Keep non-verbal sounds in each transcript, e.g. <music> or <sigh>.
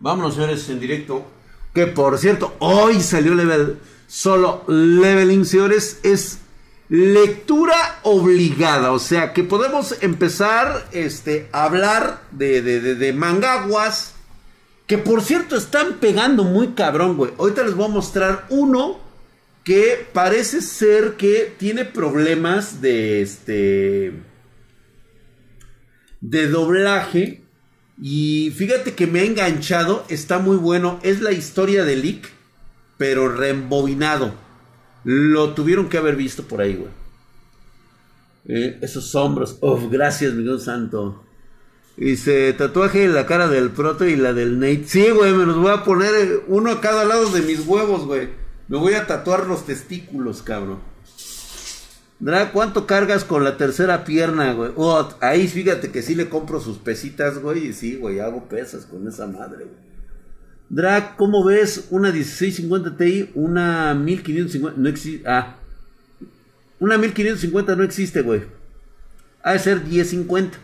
Vámonos, señores, en directo. Que por cierto, hoy salió level solo leveling, señores. Es lectura obligada. O sea que podemos empezar este, a hablar de, de, de, mangaguas. Que por cierto están pegando muy cabrón, güey. Ahorita les voy a mostrar uno que parece ser que tiene problemas de este de doblaje y fíjate que me ha enganchado, está muy bueno, es la historia de Lick, pero reembobinado. Lo tuvieron que haber visto por ahí, güey. Eh, esos hombros, uf, gracias, mi Dios santo. Dice, tatuaje en la cara del proto y la del Nate. Sí, güey, me los voy a poner eh, uno a cada lado de mis huevos, güey. Me voy a tatuar los testículos, cabrón. Drag, ¿cuánto cargas con la tercera pierna, güey? Oh, ahí fíjate que sí le compro sus pesitas, güey. Y sí, güey, hago pesas con esa madre, güey. Drag, ¿cómo ves una 1650 Ti, una 1550? No existe. Ah. Una 1550 no existe, güey. Ha de ser 1050.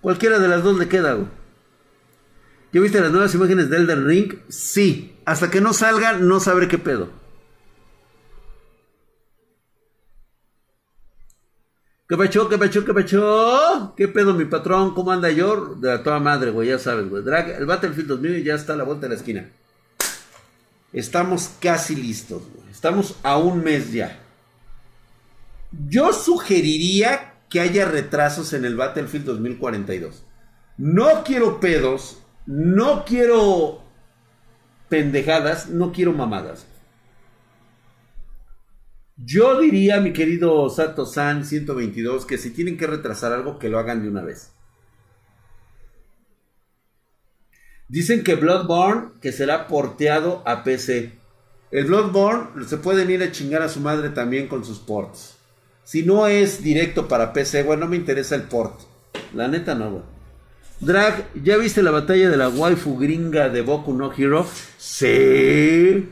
Cualquiera de las dos le queda, güey. ¿Ya viste las nuevas imágenes de Elden Ring? Sí. Hasta que no salga, no sabré qué pedo. ¿Qué pecho, qué pecho, qué pecho? ¿Qué pedo, mi patrón? ¿Cómo anda yo? De toda madre, güey, ya sabes, güey. Drag, el Battlefield 2000 ya está a la vuelta de la esquina. Estamos casi listos, güey. Estamos a un mes ya. Yo sugeriría que haya retrasos en el Battlefield 2042. No quiero pedos, no quiero pendejadas, no quiero mamadas. Yo diría, mi querido Sato San 122, que si tienen que retrasar algo, que lo hagan de una vez. Dicen que Bloodborne, que será porteado a PC. El Bloodborne se pueden ir a chingar a su madre también con sus ports. Si no es directo para PC, bueno, no me interesa el port. La neta no, güey. Drag, ¿ya viste la batalla de la waifu gringa de Boku no Hero? Sí.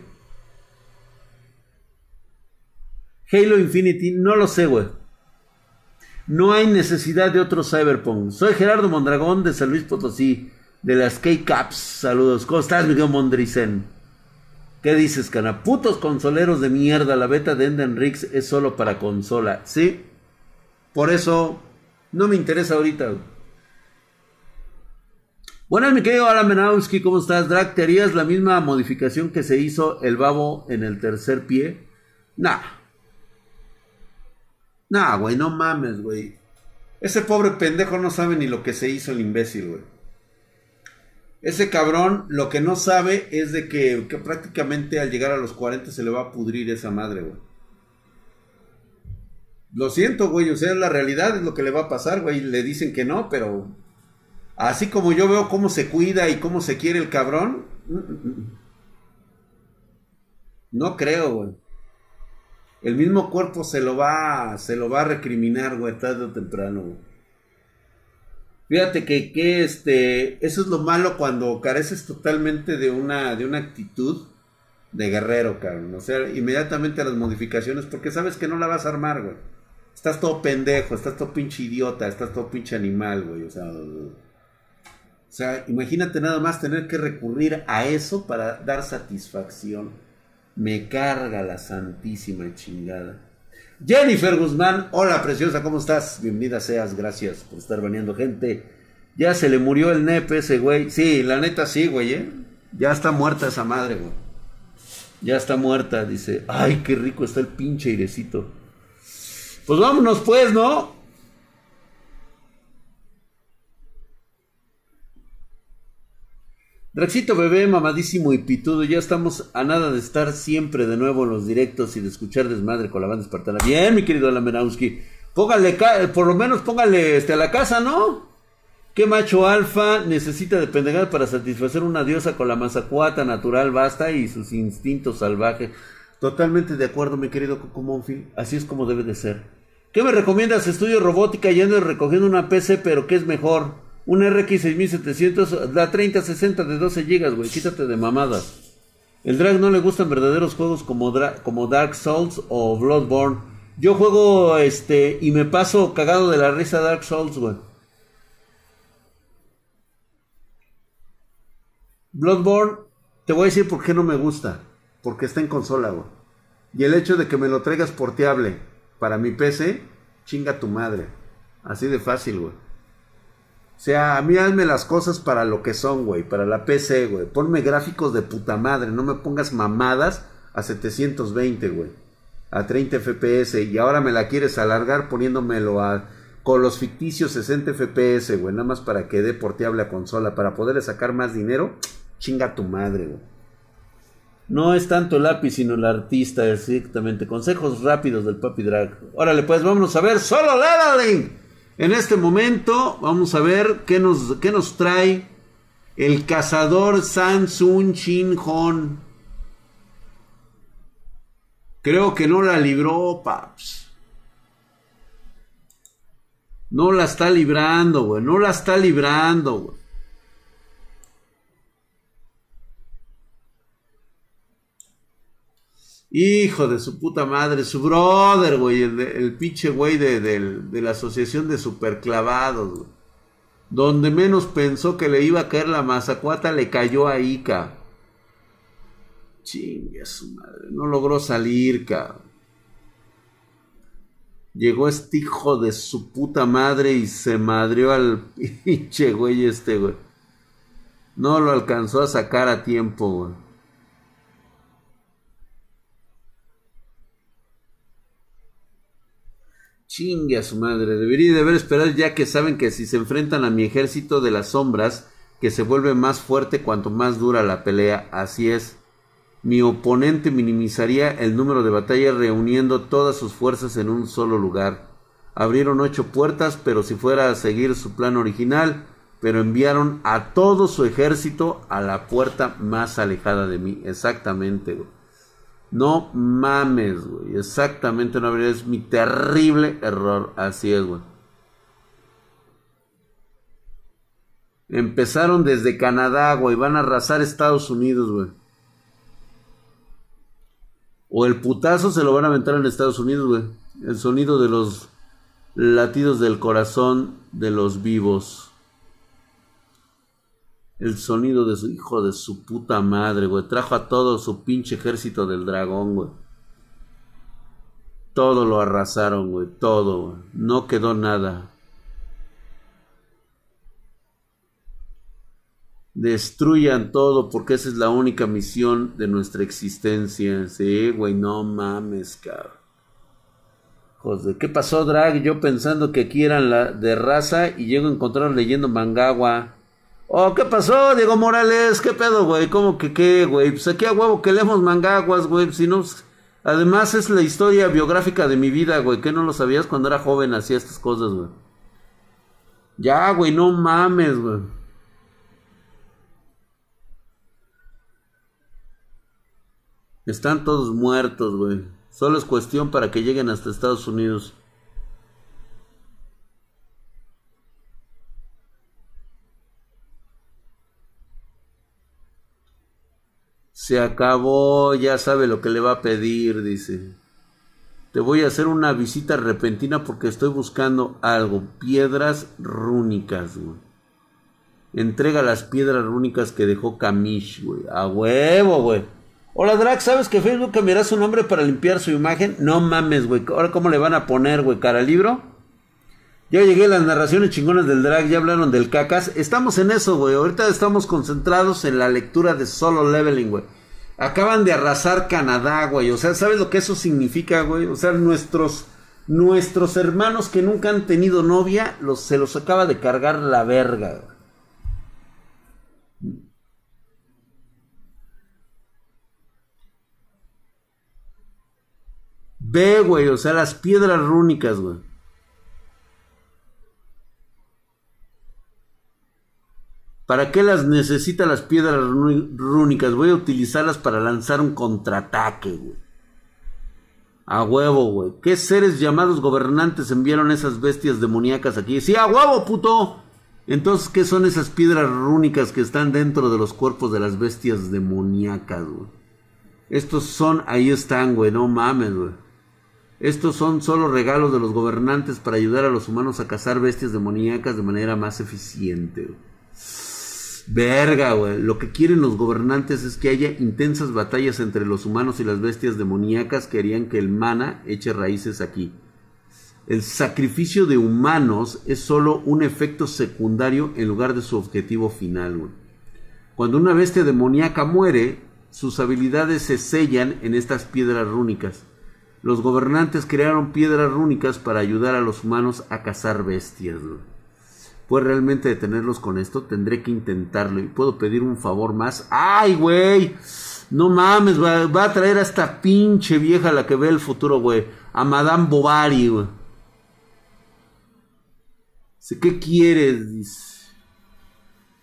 Halo Infinity, no lo sé, güey. No hay necesidad de otro Cyberpunk. Soy Gerardo Mondragón de San Luis Potosí, de las K-Caps. Saludos. ¿Cómo estás, Miguel Mondricen? ¿Qué dices, cana? Putos consoleros de mierda. La beta de Enden Riggs es solo para consola. ¿Sí? Por eso no me interesa ahorita. Buenas, mi querido Alan Menowski. ¿Cómo estás, Drag? ¿Te harías la misma modificación que se hizo el babo en el tercer pie? Nah. Nah, güey, no mames, güey. Ese pobre pendejo no sabe ni lo que se hizo el imbécil, güey. Ese cabrón lo que no sabe es de que, prácticamente al llegar a los 40 se le va a pudrir esa madre, güey. Lo siento, güey, o sea, la realidad es lo que le va a pasar, güey. Le dicen que no, pero así como yo veo cómo se cuida y cómo se quiere el cabrón, mm, mm, mm. no creo, güey el mismo cuerpo se lo va, se lo va a recriminar, güey, tarde o temprano, Fíjate que, que, este, eso es lo malo cuando careces totalmente de una, de una actitud de guerrero, cabrón. O sea, inmediatamente las modificaciones, porque sabes que no la vas a armar, güey. Estás todo pendejo, estás todo pinche idiota, estás todo pinche animal, güey. O sea, o sea, imagínate nada más tener que recurrir a eso para dar satisfacción. Me carga la santísima chingada. Jennifer Guzmán, hola preciosa, ¿cómo estás? Bienvenida seas, gracias por estar veniendo gente. Ya se le murió el nepe ese güey. Sí, la neta sí, güey, ¿eh? Ya está muerta esa madre, güey. Ya está muerta, dice. Ay, qué rico está el pinche airecito. Pues vámonos pues, ¿no? Draxito bebé, mamadísimo y pitudo, ya estamos a nada de estar siempre de nuevo en los directos y de escuchar desmadre con la banda espartana. Bien, mi querido Alamenowski. Póngale, por lo menos póngale este, a la casa, ¿no? ¿Qué macho alfa necesita de pendejada para satisfacer una diosa con la mazacuata natural basta y sus instintos salvajes? Totalmente de acuerdo, mi querido Coco Así es como debe de ser. ¿Qué me recomiendas? Estudio robótica y ando recogiendo una PC, pero ¿qué es mejor? Un RX 6700 da 3060 de 12 GB, güey. Quítate de mamadas. El drag no le gustan verdaderos juegos como, como Dark Souls o Bloodborne. Yo juego este y me paso cagado de la risa Dark Souls, güey. Bloodborne, te voy a decir por qué no me gusta. Porque está en consola, güey. Y el hecho de que me lo traigas porteable para mi PC, chinga tu madre. Así de fácil, güey. O sea, a mí hazme las cosas para lo que son, güey. Para la PC, güey. Ponme gráficos de puta madre. No me pongas mamadas a 720, güey. A 30 FPS. Y ahora me la quieres alargar poniéndomelo a con los ficticios 60 FPS, güey. Nada más para que dé porteable a consola. Para poderle sacar más dinero. Chinga tu madre, güey. No es tanto el lápiz, sino el artista, exactamente. Consejos rápidos del Papi Drag. Órale, pues vámonos a ver solo leveling. En este momento, vamos a ver qué nos, qué nos trae el cazador Samsung Shin Hon. Creo que no la libró, paps. No la está librando, güey. No la está librando, güey. Hijo de su puta madre, su brother, güey, el, pinche güey de, la asociación de superclavados. Donde menos pensó que le iba a caer la mazacuata, le cayó a Ica. Chingue su madre, no logró salir, cabrón. Llegó este hijo de su puta madre y se madrió al <laughs> pinche güey este, güey. No lo alcanzó a sacar a tiempo, güey. Chingue a su madre. Debería de haber esperado ya que saben que si se enfrentan a mi ejército de las sombras, que se vuelve más fuerte cuanto más dura la pelea. Así es. Mi oponente minimizaría el número de batallas reuniendo todas sus fuerzas en un solo lugar. Abrieron ocho puertas, pero si fuera a seguir su plan original, pero enviaron a todo su ejército a la puerta más alejada de mí. Exactamente, no mames, güey. Exactamente, no habría. Es mi terrible error. Así es, güey. Empezaron desde Canadá, güey. Van a arrasar Estados Unidos, güey. O el putazo se lo van a aventar en Estados Unidos, güey. El sonido de los latidos del corazón de los vivos. El sonido de su hijo de su puta madre, güey. Trajo a todo su pinche ejército del dragón, güey. Todo lo arrasaron, güey. Todo, güey. No quedó nada. Destruyan todo porque esa es la única misión de nuestra existencia. Sí, güey, no mames, cabrón. Joder, ¿qué pasó, Drag? Yo pensando que aquí eran la de raza y llego a encontrar leyendo Mangawa. Oh, ¿qué pasó, Diego Morales? ¿Qué pedo, güey? ¿Cómo que qué, güey? Pues aquí a huevo que leemos mangaguas, güey. Si no, pues, además es la historia biográfica de mi vida, güey. ¿Qué no lo sabías cuando era joven? Hacía estas cosas, güey. Ya, güey, no mames, güey. Están todos muertos, güey. Solo es cuestión para que lleguen hasta Estados Unidos. Se acabó, ya sabe lo que le va a pedir, dice. Te voy a hacer una visita repentina porque estoy buscando algo. Piedras rúnicas, güey. Entrega las piedras rúnicas que dejó Kamish, güey. A huevo, güey. Hola, Drax, ¿sabes que Facebook cambiará su nombre para limpiar su imagen? No mames, güey. Ahora, ¿cómo le van a poner, güey? ¿Cara libro? Ya llegué a las narraciones chingonas del drag, ya hablaron del cacas. Estamos en eso, güey. Ahorita estamos concentrados en la lectura de solo leveling, güey. Acaban de arrasar Canadá, güey. O sea, ¿sabes lo que eso significa, güey? O sea, nuestros, nuestros hermanos que nunca han tenido novia, se los acaba de cargar la verga, Ve, güey, o sea, las piedras rúnicas, güey. ¿Para qué las necesita las piedras rúnicas? Voy a utilizarlas para lanzar un contraataque, güey. A huevo, güey. ¿Qué seres llamados gobernantes enviaron esas bestias demoníacas aquí? Sí, a huevo, puto. Entonces, ¿qué son esas piedras rúnicas que están dentro de los cuerpos de las bestias demoníacas, güey? Estos son, ahí están, güey, no mames, güey. Estos son solo regalos de los gobernantes para ayudar a los humanos a cazar bestias demoníacas de manera más eficiente, güey. Verga, güey. Lo que quieren los gobernantes es que haya intensas batallas entre los humanos y las bestias demoníacas que harían que el mana eche raíces aquí. El sacrificio de humanos es solo un efecto secundario en lugar de su objetivo final, güey. Cuando una bestia demoníaca muere, sus habilidades se sellan en estas piedras rúnicas. Los gobernantes crearon piedras rúnicas para ayudar a los humanos a cazar bestias. Pues realmente detenerlos con esto, tendré que intentarlo. Y puedo pedir un favor más. ¡Ay, güey! No mames, va, a traer a esta pinche vieja la que ve el futuro, güey. A Madame Bovary, güey. ¿Qué quieres? Dice.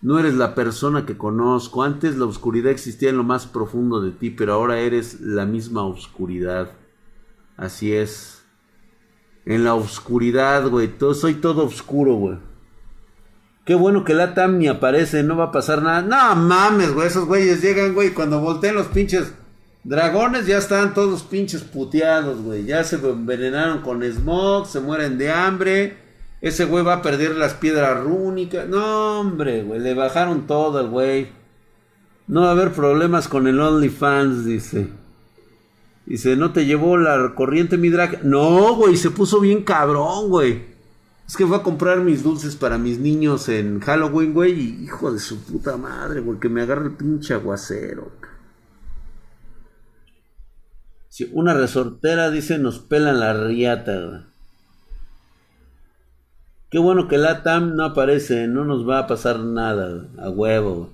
No eres la persona que conozco. Antes la oscuridad existía en lo más profundo de ti, pero ahora eres la misma oscuridad. Así es. En la oscuridad, güey. Soy todo oscuro, güey. Qué bueno que la TAM ni aparece, no va a pasar nada. No mames, güey. Esos güeyes llegan, güey. Cuando volteen los pinches dragones, ya están todos pinches puteados, güey. Ya se envenenaron con smog, se mueren de hambre. Ese güey va a perder las piedras rúnicas. No, hombre, güey. Le bajaron todo güey. No va a haber problemas con el OnlyFans, dice. Dice, ¿no te llevó la corriente mi drag? No, güey, se puso bien cabrón, güey. Es que fue a comprar mis dulces para mis niños en Halloween, güey. Y hijo de su puta madre, güey, que me agarra el pinche aguacero. Si una resortera dice, nos pelan la riata. Qué bueno que la TAM no aparece, no nos va a pasar nada, a huevo.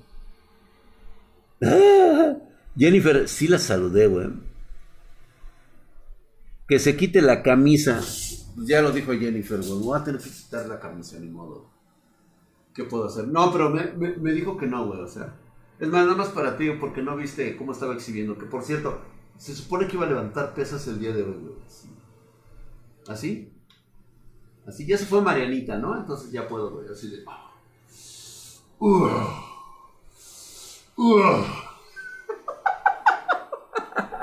<laughs> Jennifer, sí la saludé, güey que se quite la camisa. Pues ya lo dijo Jennifer, güey. Voy a tener que quitar la camisa, ni modo. ¿Qué puedo hacer? No, pero me, dijo que no, güey. O sea, es más, nada más para ti, porque no viste cómo estaba exhibiendo. Que por cierto, se supone que iba a levantar pesas el día de hoy, güey. ¿Así? Así, ya se fue Marianita, ¿no? Entonces ya puedo, güey. Así de. Uh. Uh.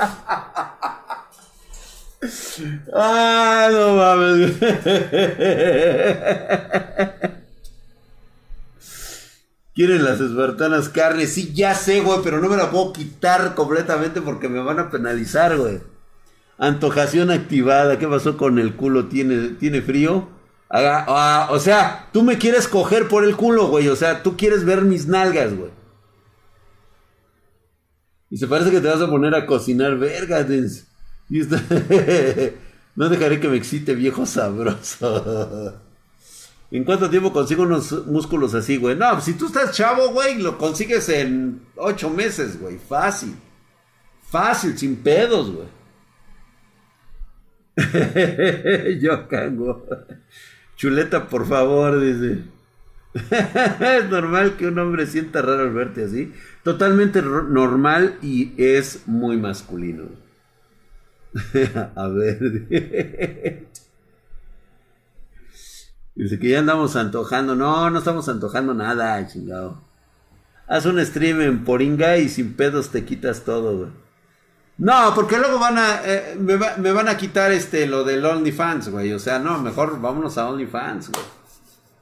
<laughs> Ah, no mames. Quieren las espartanas carnes. Sí, ya sé, güey, pero no me la puedo quitar completamente porque me van a penalizar, güey. Antojación activada. ¿Qué pasó con el culo? ¿Tiene, ¿tiene frío? Ah, o sea, tú me quieres coger por el culo, güey. O sea, tú quieres ver mis nalgas, güey. Y se parece que te vas a poner a cocinar, <laughs> no dejaré que me excite, viejo sabroso. ¿En cuánto tiempo consigo unos músculos así, güey? No, si tú estás chavo, güey, lo consigues en ocho meses, güey. Fácil. Fácil, sin pedos, güey. <laughs> Yo cago. Chuleta, por favor, dice. <laughs> es normal que un hombre sienta raro al verte así. Totalmente normal y es muy masculino. <laughs> a ver. Dice que ya andamos antojando. No, no estamos antojando nada, chingado. Haz un stream en Poringa y sin pedos te quitas todo, güey. No, porque luego van a. Eh, me, van a quitar este lo del OnlyFans, güey. O sea, no, mejor vámonos a OnlyFans, güey.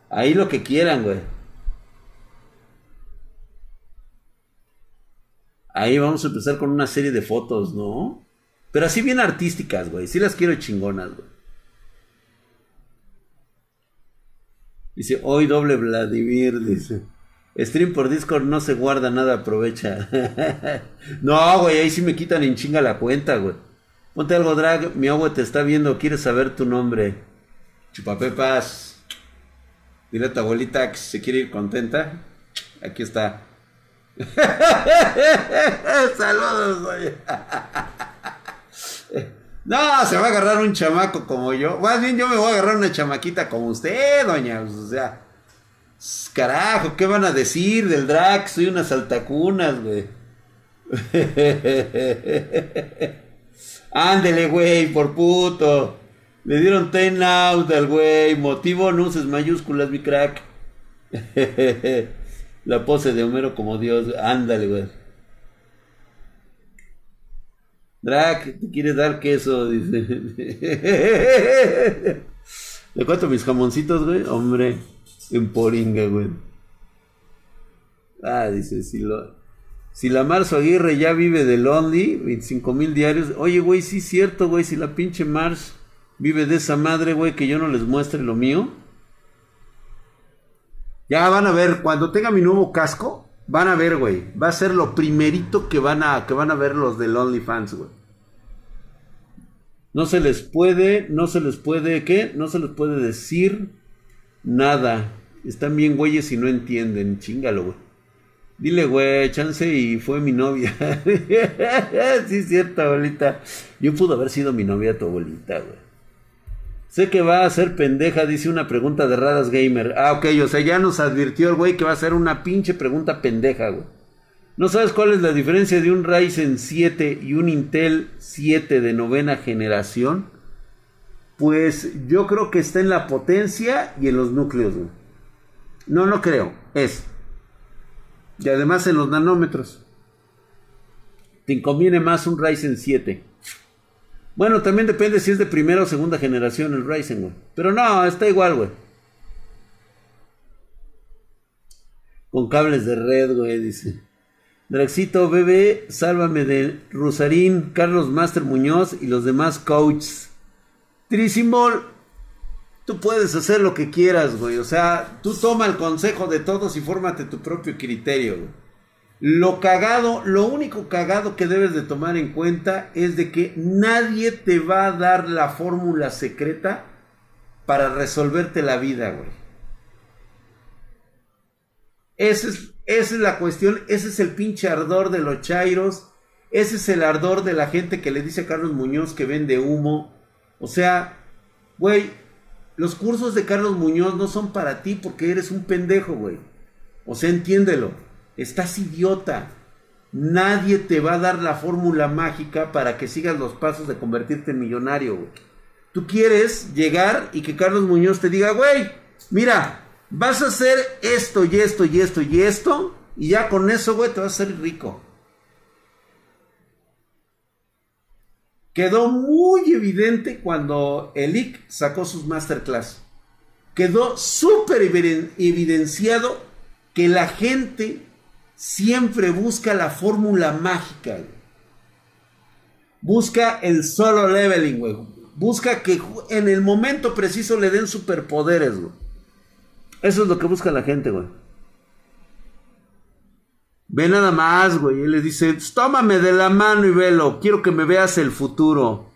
Ahí lo que quieran, güey. Ahí vamos a empezar con una serie de fotos, ¿no? Pero así bien artísticas, güey. Sí las quiero chingonas, güey. Dice, hoy doble Vladimir, dice. Stream por Discord no se guarda nada, aprovecha. <laughs> no, güey, ahí sí me quitan en chinga la cuenta, güey. Ponte algo drag, mi agua te está viendo, quiere saber tu nombre. Chupapepas. Dile a tu abuelita que se quiere ir contenta. Aquí está. <laughs> Saludos, güey. <laughs> No, se va a agarrar un chamaco como yo. Más bien yo me voy a agarrar una chamaquita como usted, doña. O sea, carajo, ¿qué van a decir del drag? Soy unas altacunas, güey. <laughs> Ándele, güey, por puto. Le dieron ten out al güey. Motivo no uses mayúsculas, mi crack. <laughs> La pose de Homero como Dios. Ándale, güey. Drac, ¿te quieres dar queso? Dice. <laughs> ¿Le cuento mis jamoncitos, güey? Hombre, en poringa, güey. Ah, dice, si lo... Si la Marzo Aguirre ya vive de Lonely, 25 mil diarios. Oye, güey, sí es cierto, güey. Si la pinche Mars vive de esa madre, güey, que yo no les muestre lo mío. Ya van a ver, cuando tenga mi nuevo casco, van a ver, güey. Va a ser lo primerito que van a, que van a ver los del OnlyFans, güey. No se les puede, no se les puede, ¿qué? No se les puede decir nada. Están bien güeyes y no entienden. Chingalo, güey. Dile, güey, chance y fue mi novia. <laughs> sí, cierto, abuelita. Yo pudo haber sido mi novia tu abuelita, güey. Sé que va a ser pendeja, dice una pregunta de Radas Gamer. Ah, ok, o sea, ya nos advirtió el güey que va a ser una pinche pregunta pendeja, güey. ¿No sabes cuál es la diferencia de un Ryzen 7 y un Intel 7 de novena generación? Pues yo creo que está en la potencia y en los núcleos, güey. No, no creo. Es. Y además en los nanómetros. Te conviene más un Ryzen 7. Bueno, también depende si es de primera o segunda generación el Ryzen, güey. Pero no, está igual, güey. Con cables de red, güey, dice. Draxito, bebé, sálvame de Rosarín, Carlos Master Muñoz y los demás coaches. Trisimbol, tú puedes hacer lo que quieras, güey. O sea, tú toma el consejo de todos y fórmate tu propio criterio, güey. Lo cagado, lo único cagado que debes de tomar en cuenta es de que nadie te va a dar la fórmula secreta para resolverte la vida, güey. Esa es, esa es la cuestión, ese es el pinche ardor de los chairos, ese es el ardor de la gente que le dice a Carlos Muñoz que vende humo. O sea, güey, los cursos de Carlos Muñoz no son para ti porque eres un pendejo, güey. O sea, entiéndelo. Estás idiota. Nadie te va a dar la fórmula mágica para que sigas los pasos de convertirte en millonario. Tú quieres llegar y que Carlos Muñoz te diga, güey, mira, vas a hacer esto y esto y esto y esto, y ya con eso, güey, te vas a hacer rico. Quedó muy evidente cuando el sacó sus masterclass. Quedó súper evidenciado que la gente siempre busca la fórmula mágica. Busca el solo leveling, güey. Busca que en el momento preciso le den superpoderes, güey. Eso es lo que busca la gente, güey. Ve nada más, güey. Y le dice, tómame de la mano y velo. Quiero que me veas el futuro.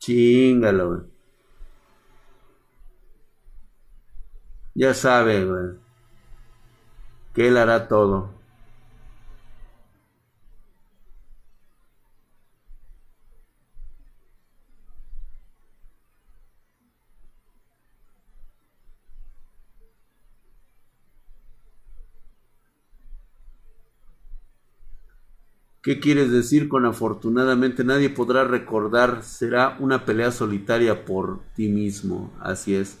Chingalo, güey. Ya sabe, güey, que Él hará todo. ¿Qué quieres decir con afortunadamente nadie podrá recordar? Será una pelea solitaria por ti mismo. Así es.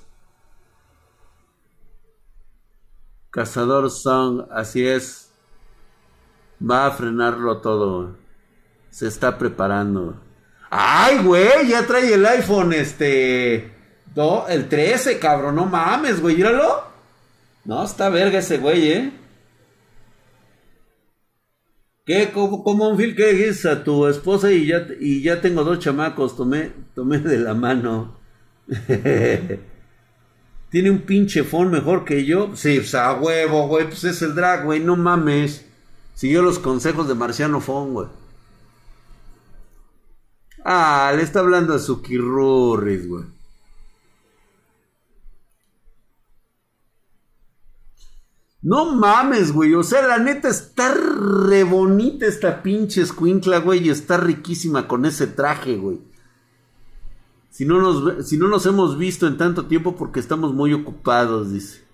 Cazador Song, así es. Va a frenarlo todo. Se está preparando. Ay, güey, ya trae el iPhone, este. el 13, cabrón, no mames, güey, míralo. No, está verga ese güey, eh. ¿Qué? ¿Cómo, un fil que es a tu esposa y ya, y ya tengo dos chamacos? Tomé, tomé de la mano. <laughs> Tiene un pinche phone mejor que yo. Sí, pues a huevo, güey. Pues es el drag, güey. No mames. Siguió los consejos de Marciano Phone, güey. Ah, le está hablando a su Kirurris, güey. No mames, güey. O sea, la neta está re bonita esta pinche escuincla, güey. Y está riquísima con ese traje, güey. Si no, nos, si no nos hemos visto en tanto tiempo porque estamos muy ocupados, dice.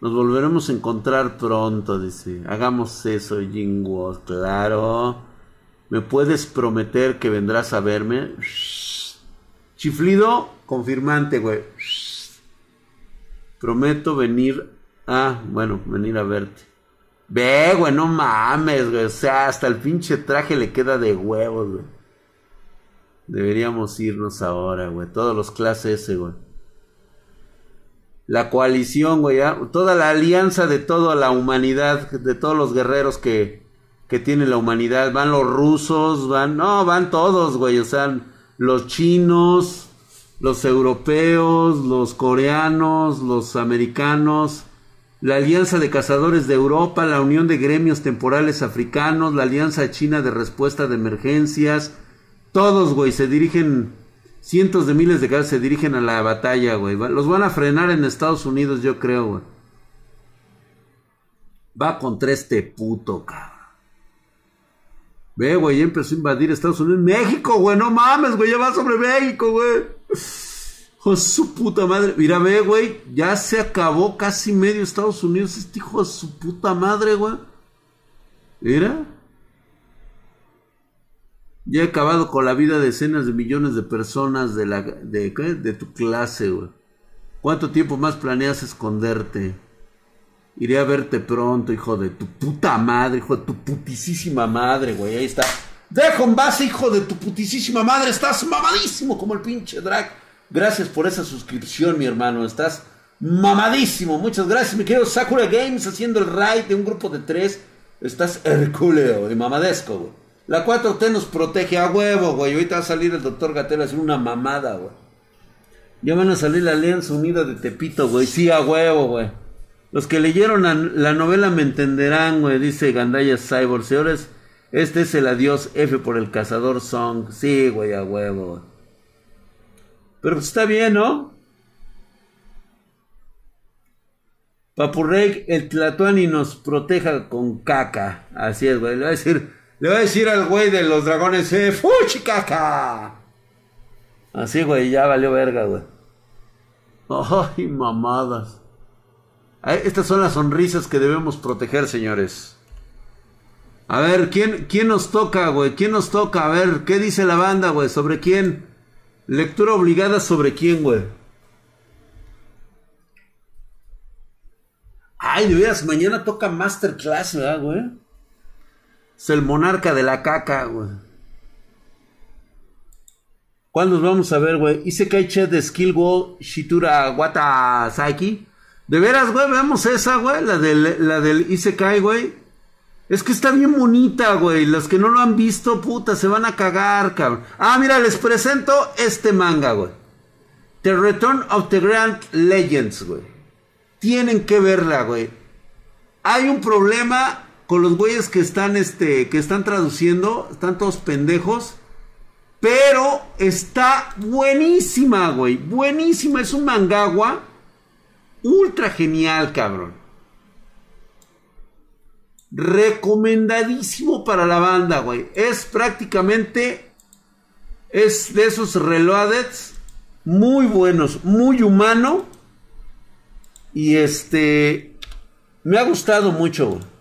Nos volveremos a encontrar pronto, dice. Hagamos eso, Jingwo, claro. ¿Me puedes prometer que vendrás a verme? Chiflido, confirmante, güey. Prometo venir a... Bueno, venir a verte. Ve, güey, no mames, güey. O sea, hasta el pinche traje le queda de huevos, güey. Deberíamos irnos ahora, güey. Todos los clases S, güey. La coalición, güey, toda la alianza de toda la humanidad, de todos los guerreros que, que tiene la humanidad. Van los rusos, van, no, van todos, güey, o sea, los chinos, los europeos, los coreanos, los americanos, la Alianza de Cazadores de Europa, la Unión de Gremios Temporales Africanos, la Alianza China de Respuesta de Emergencias, todos, güey, se dirigen, cientos de miles de casos se dirigen a la batalla, güey. Los van a frenar en Estados Unidos, yo creo, güey. Va contra este puto, cabrón. Ve, güey, ya empezó a invadir Estados Unidos. México, güey, no mames, güey, ya va sobre México, güey. Hijo su puta madre. Mira, ve, güey. Ya se acabó casi medio Estados Unidos. Este hijo de su puta madre, güey. Mira. Ya he acabado con la vida de decenas de millones de personas de la de, de tu clase, güey. ¿Cuánto tiempo más planeas esconderte? Iré a verte pronto, hijo de tu puta madre, hijo de tu putisísima madre, güey. Ahí está. Dejo en base, hijo de tu putisísima madre. Estás mamadísimo como el pinche drag. Gracias por esa suscripción, mi hermano. Estás mamadísimo. Muchas gracias, mi querido Sakura Games, haciendo el raid de un grupo de tres. Estás hercúleo y mamadesco, güey. La 4T nos protege a huevo, güey. Ahorita va a salir el doctor Gatel a hacer una mamada, güey. Ya van a salir la Alianza Unida de Tepito, güey. Sí, a huevo, güey. Los que leyeron la, novela me entenderán, güey. Dice Gandaya Cyborg. Señores, este es el adiós F por el cazador Song. Sí, güey, a huevo, güey. Pero pues está bien, ¿no? Papurrey, el Tlatuani nos proteja con caca. Así es, güey. Le voy a decir, le voy a decir al güey de los dragones, eh, ¡Fuchi caca! Así, güey, ya valió verga, güey. Ay, mamadas. Estas son las sonrisas que debemos proteger, señores. A ver, ¿quién, quién nos toca, güey? ¿Quién nos toca? A ver, ¿qué dice la banda, güey? ¿Sobre quién? Lectura obligada sobre quién, güey. Ay, de veras, mañana toca Masterclass, ¿verdad, güey? Es el monarca de la caca, güey. ¿Cuándo nos vamos a ver, güey? Isekai Chet de Skill Wall Shitura Wata Saiki. De veras, güey, vemos esa, güey, la del, la Isekai, güey. Es que está bien bonita, güey. Los que no lo han visto, puta, se van a cagar, cabrón. Ah, mira, les presento este manga, güey. The Return of the Grand Legends, güey. Tienen que verla, güey. Hay un problema con los güeyes que están, este, que están traduciendo. Están todos pendejos. Pero está buenísima, güey. Buenísima. Es un mangagua. Ultra genial, cabrón. Recomendadísimo para la banda, güey. Es prácticamente. Es de esos reloadeds. Muy buenos. Muy humano. Y este. Me ha gustado mucho, güey.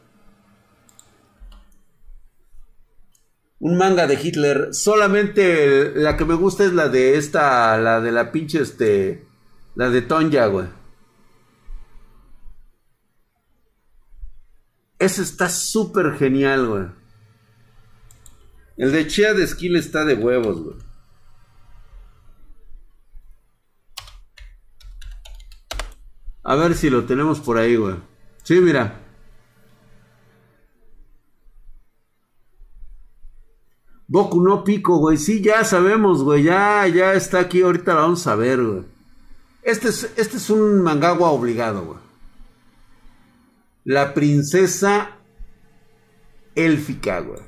Un manga de Hitler. Solamente la que me gusta es la de esta. La de la pinche este. La de Tonja, güey. Ese está súper genial, güey. El de Chia de Skill está de huevos, güey. A ver si lo tenemos por ahí, güey. Sí, mira. Boku no pico, güey. Sí, ya sabemos, güey. Ya, ya está aquí. Ahorita la vamos a ver, güey. Este es, este es un mangagua obligado, güey. La princesa élfica, güey.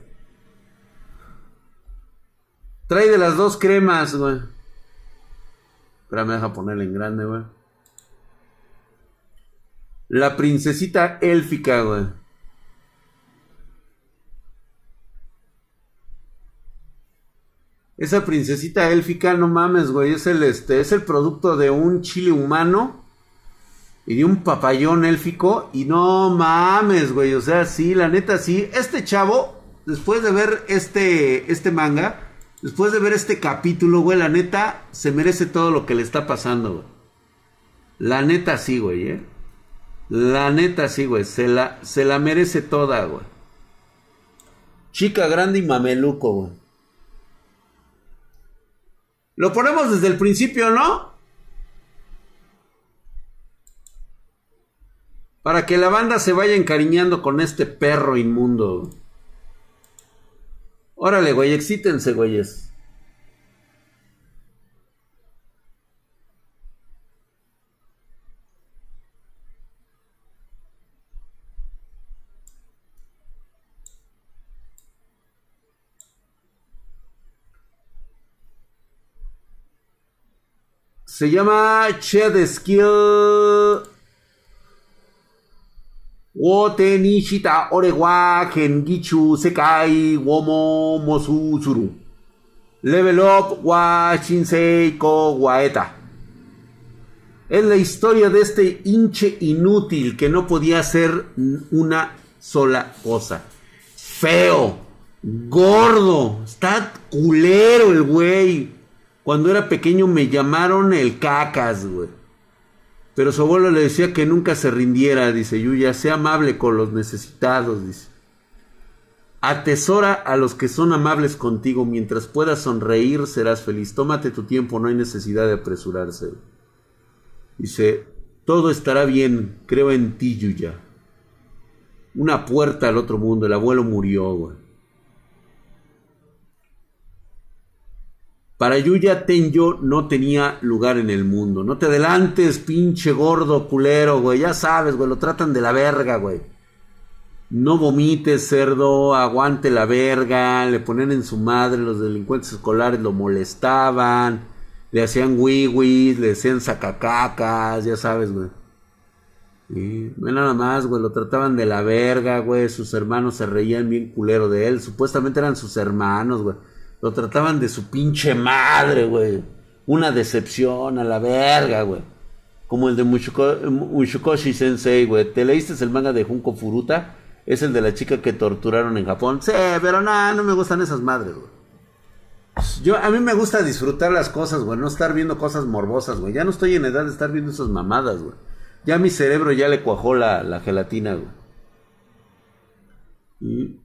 Trae de las dos cremas, güey. Espera, me deja ponerla en grande, güey. La princesita élfica, güey. Esa princesita élfica, no mames, güey. Es el, este, es el producto de un chile humano y de un papayón élfico. Y no mames, güey. O sea, sí, la neta, sí. Este chavo, después de ver este, este manga, después de ver este capítulo, güey, la neta, se merece todo lo que le está pasando, güey. La neta, sí, güey, eh. La neta, sí, güey. Se la, se la merece toda, güey. Chica grande y mameluco, güey. Lo ponemos desde el principio, ¿no? Para que la banda se vaya encariñando con este perro inmundo. Órale, güey, excítense, güeyes. Se llama Shed Skill Wote Nishita Orewa Gengichu Sekai Womo Mosuzuru. Level Up Wa Shinsei Ko Waeta. Es la historia de este hinche inútil que no podía hacer una sola cosa. Feo, gordo, está culero el güey. Cuando era pequeño me llamaron el cacas, güey. Pero su abuelo le decía que nunca se rindiera, dice Yuya, sea amable con los necesitados, dice. Atesora a los que son amables contigo, mientras puedas sonreír serás feliz. Tómate tu tiempo, no hay necesidad de apresurarse. Dice, todo estará bien, creo en ti, Yuya. Una puerta al otro mundo, el abuelo murió, güey. Para Yuya Tenyo no tenía lugar en el mundo. No te adelantes, pinche gordo culero, güey. Ya sabes, güey, lo tratan de la verga, güey. No vomites, cerdo, aguante la verga. Le ponían en su madre, los delincuentes escolares lo molestaban. Le hacían wiwis, le hacían sacacacas, ya sabes, güey. No nada más, güey, lo trataban de la verga, güey. Sus hermanos se reían bien culero de él. Supuestamente eran sus hermanos, güey. Lo trataban de su pinche madre, güey. Una decepción a la verga, güey. Como el de Mushukoshi Sensei, güey. ¿Te leíste el manga de Junko Furuta? Es el de la chica que torturaron en Japón. Sí, pero nada, no me gustan esas madres, güey. Yo, a mí me gusta disfrutar las cosas, güey. No estar viendo cosas morbosas, güey. Ya no estoy en edad de estar viendo esas mamadas, güey. Ya mi cerebro ya le cuajó la, la gelatina, güey.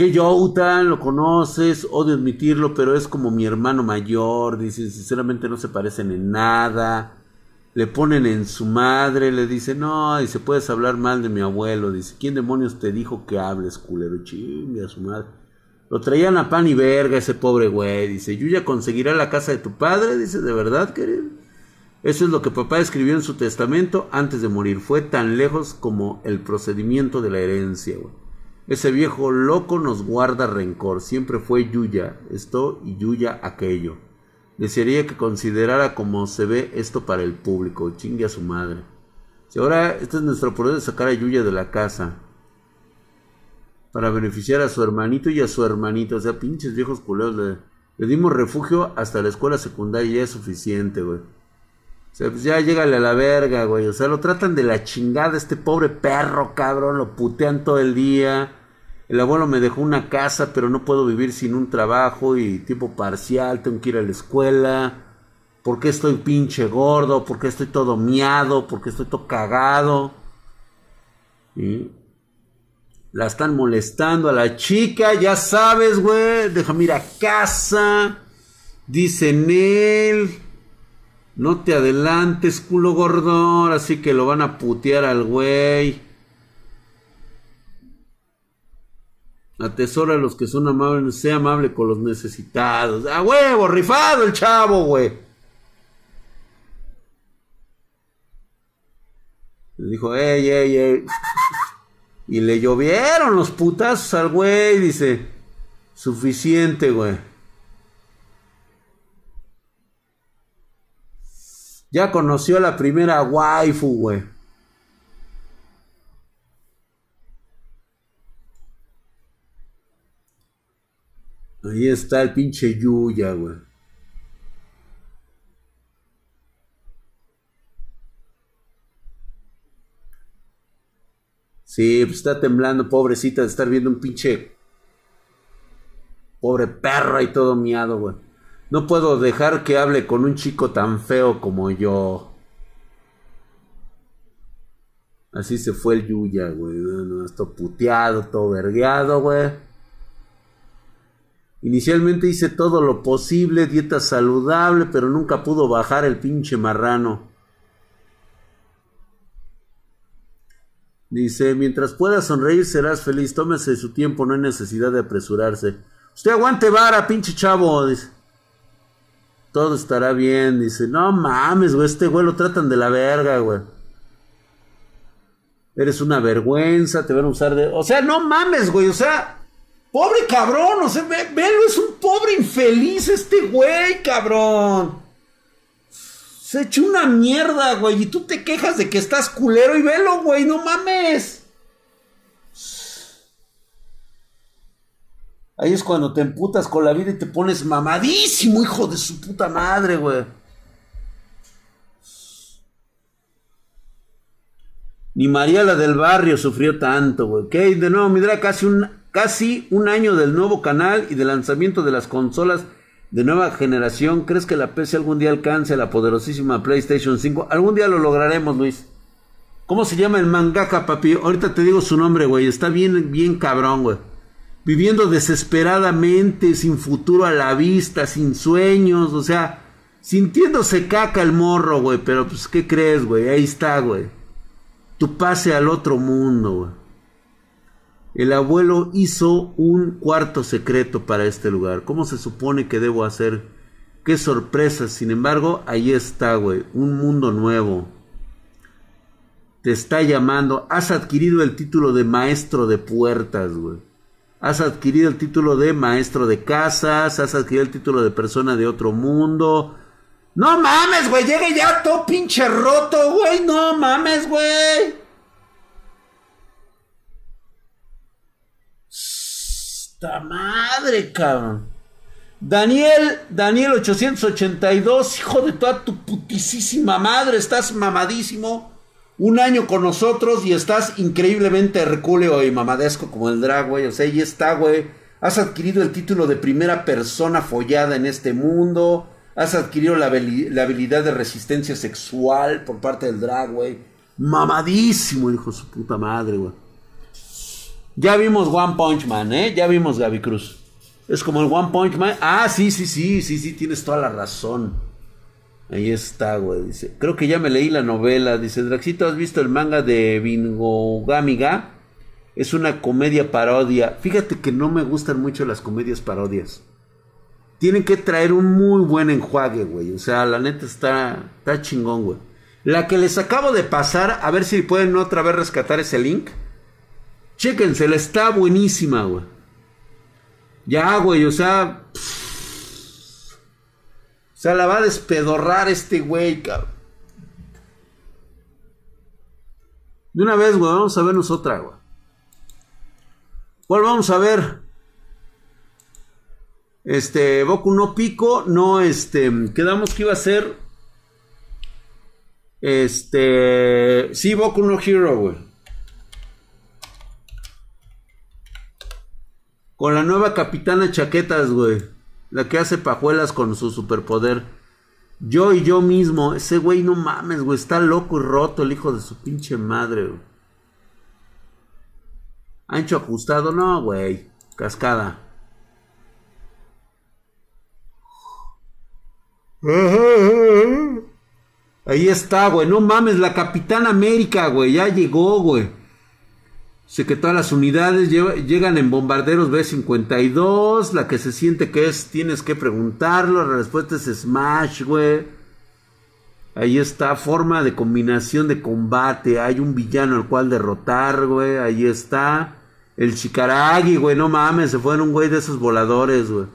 Que Joutan lo conoces, odio admitirlo, pero es como mi hermano mayor, dice, sinceramente no se parecen en nada. Le ponen en su madre, le dice, no, dice, puedes hablar mal de mi abuelo, dice, ¿quién demonios te dijo que hables, culero? Chingue a su madre. Lo traían a pan y verga ese pobre güey, dice, ¿Yuya conseguirá la casa de tu padre? Dice, ¿de verdad, querido? Eso es lo que papá escribió en su testamento antes de morir. Fue tan lejos como el procedimiento de la herencia, güey. Ese viejo loco nos guarda rencor. Siempre fue Yuya esto y Yuya aquello. Desearía que considerara cómo se ve esto para el público. Chingue a su madre. Si ahora este es nuestro poder de sacar a Yuya de la casa. Para beneficiar a su hermanito y a su hermanito. O sea, pinches viejos culeros. Le, le dimos refugio hasta la escuela secundaria y ya es suficiente, güey. O sea, pues ya llégale a la verga, güey. O sea, lo tratan de la chingada este pobre perro, cabrón. Lo putean todo el día. El abuelo me dejó una casa, pero no puedo vivir sin un trabajo y tiempo parcial, tengo que ir a la escuela. ¿Por qué estoy pinche gordo? ¿Por qué estoy todo miado? ¿Por qué estoy todo cagado? La están molestando a la chica, ya sabes, güey. Déjame ir a casa. Dice él. No te adelantes, culo gordo. Así que lo van a putear al güey. Atesora a los que son amables, sea amable con los necesitados. ¡A huevo! ¡Rifado el chavo, güey! Le dijo, ey, ey, ey. Y le llovieron los putazos al güey, dice. Suficiente, güey. Ya conoció a la primera waifu, güey. Ahí está el pinche Yuya, güey. Sí, pues está temblando, pobrecita, de estar viendo un pinche. Pobre perro y todo miado, güey. No puedo dejar que hable con un chico tan feo como yo. Así se fue el Yuya, güey. No, todo puteado, todo vergueado, güey. Inicialmente hice todo lo posible, dieta saludable, pero nunca pudo bajar el pinche marrano. Dice, mientras puedas sonreír serás feliz, tómese su tiempo, no hay necesidad de apresurarse. Usted aguante vara, pinche chavo, dice. Todo estará bien, dice. No mames, güey, este güey lo tratan de la verga, güey. Eres una vergüenza, te van a usar de... O sea, no mames, güey, o sea... Pobre cabrón, o sea, velo, es un pobre infeliz este güey, cabrón. Se echó una mierda, güey. Y tú te quejas de que estás culero y velo, güey. No mames. Ahí es cuando te emputas con la vida y te pones mamadísimo, hijo de su puta madre, güey. Ni María la del barrio sufrió tanto, güey. Ok, de nuevo, mira, casi un, casi un año del nuevo canal y del lanzamiento de las consolas de nueva generación. ¿Crees que la PC algún día alcance la poderosísima PlayStation 5? Algún día lo lograremos, Luis. ¿Cómo se llama el mangaka, papi? Ahorita te digo su nombre, güey. Está bien, bien cabrón, güey. Viviendo desesperadamente, sin futuro a la vista, sin sueños, o sea, sintiéndose caca el morro, güey. Pero, pues, ¿qué crees, güey? Ahí está, güey. Tu pase al otro mundo, güey. El abuelo hizo un cuarto secreto para este lugar. ¿Cómo se supone que debo hacer? Qué sorpresa. Sin embargo, ahí está, güey. Un mundo nuevo. Te está llamando. Has adquirido el título de maestro de puertas, güey. Has adquirido el título de maestro de casas. Has adquirido el título de persona de otro mundo. No mames, güey. Llega ya todo pinche roto, güey. No mames, güey. ¡Esta madre, cabrón! Daniel, Daniel 882, hijo de toda tu putisísima madre, estás mamadísimo. Un año con nosotros y estás increíblemente hercúleo y mamadesco como el drag, güey. O sea, ahí está, güey. Has adquirido el título de primera persona follada en este mundo. Has adquirido la, la habilidad de resistencia sexual por parte del drag, güey. Mamadísimo, hijo de su puta madre, güey. Ya vimos One Punch Man, ¿eh? Ya vimos Gaby Cruz. Es como el One Punch Man. Ah, sí, sí, sí, sí, sí, tienes toda la razón. Ahí está, güey. Dice, creo que ya me leí la novela. Dice, Draxito, ¿has visto el manga de Bingo Gamiga? Es una comedia parodia. Fíjate que no me gustan mucho las comedias parodias. Tienen que traer un muy buen enjuague, güey. O sea, la neta está, está chingón, güey. La que les acabo de pasar, a ver si pueden otra vez rescatar ese link. Chéquensela, está buenísima, güey. Ya, güey, o sea. o sea, la va a despedorrar este güey, cabrón. De una vez, güey, vamos a vernos otra, güey. ¿Cuál vamos a ver? Este, Boku no Pico, no, este, quedamos que iba a ser. Este, sí, Boku no Hero, güey. Con la nueva capitana Chaquetas, güey. La que hace pajuelas con su superpoder. Yo y yo mismo. Ese güey no mames, güey. Está loco y roto el hijo de su pinche madre, güey. Ancho ajustado, no, güey. Cascada. Ahí está, güey. No mames, la Capitana América, güey. Ya llegó, güey. Sé que todas las unidades llegan en bombarderos B-52. La que se siente que es, tienes que preguntarlo. La respuesta es Smash, güey. Ahí está, forma de combinación de combate. Hay un villano al cual derrotar, güey. Ahí está. El Chikaragi, güey. No mames, se fue un güey de esos voladores, güey.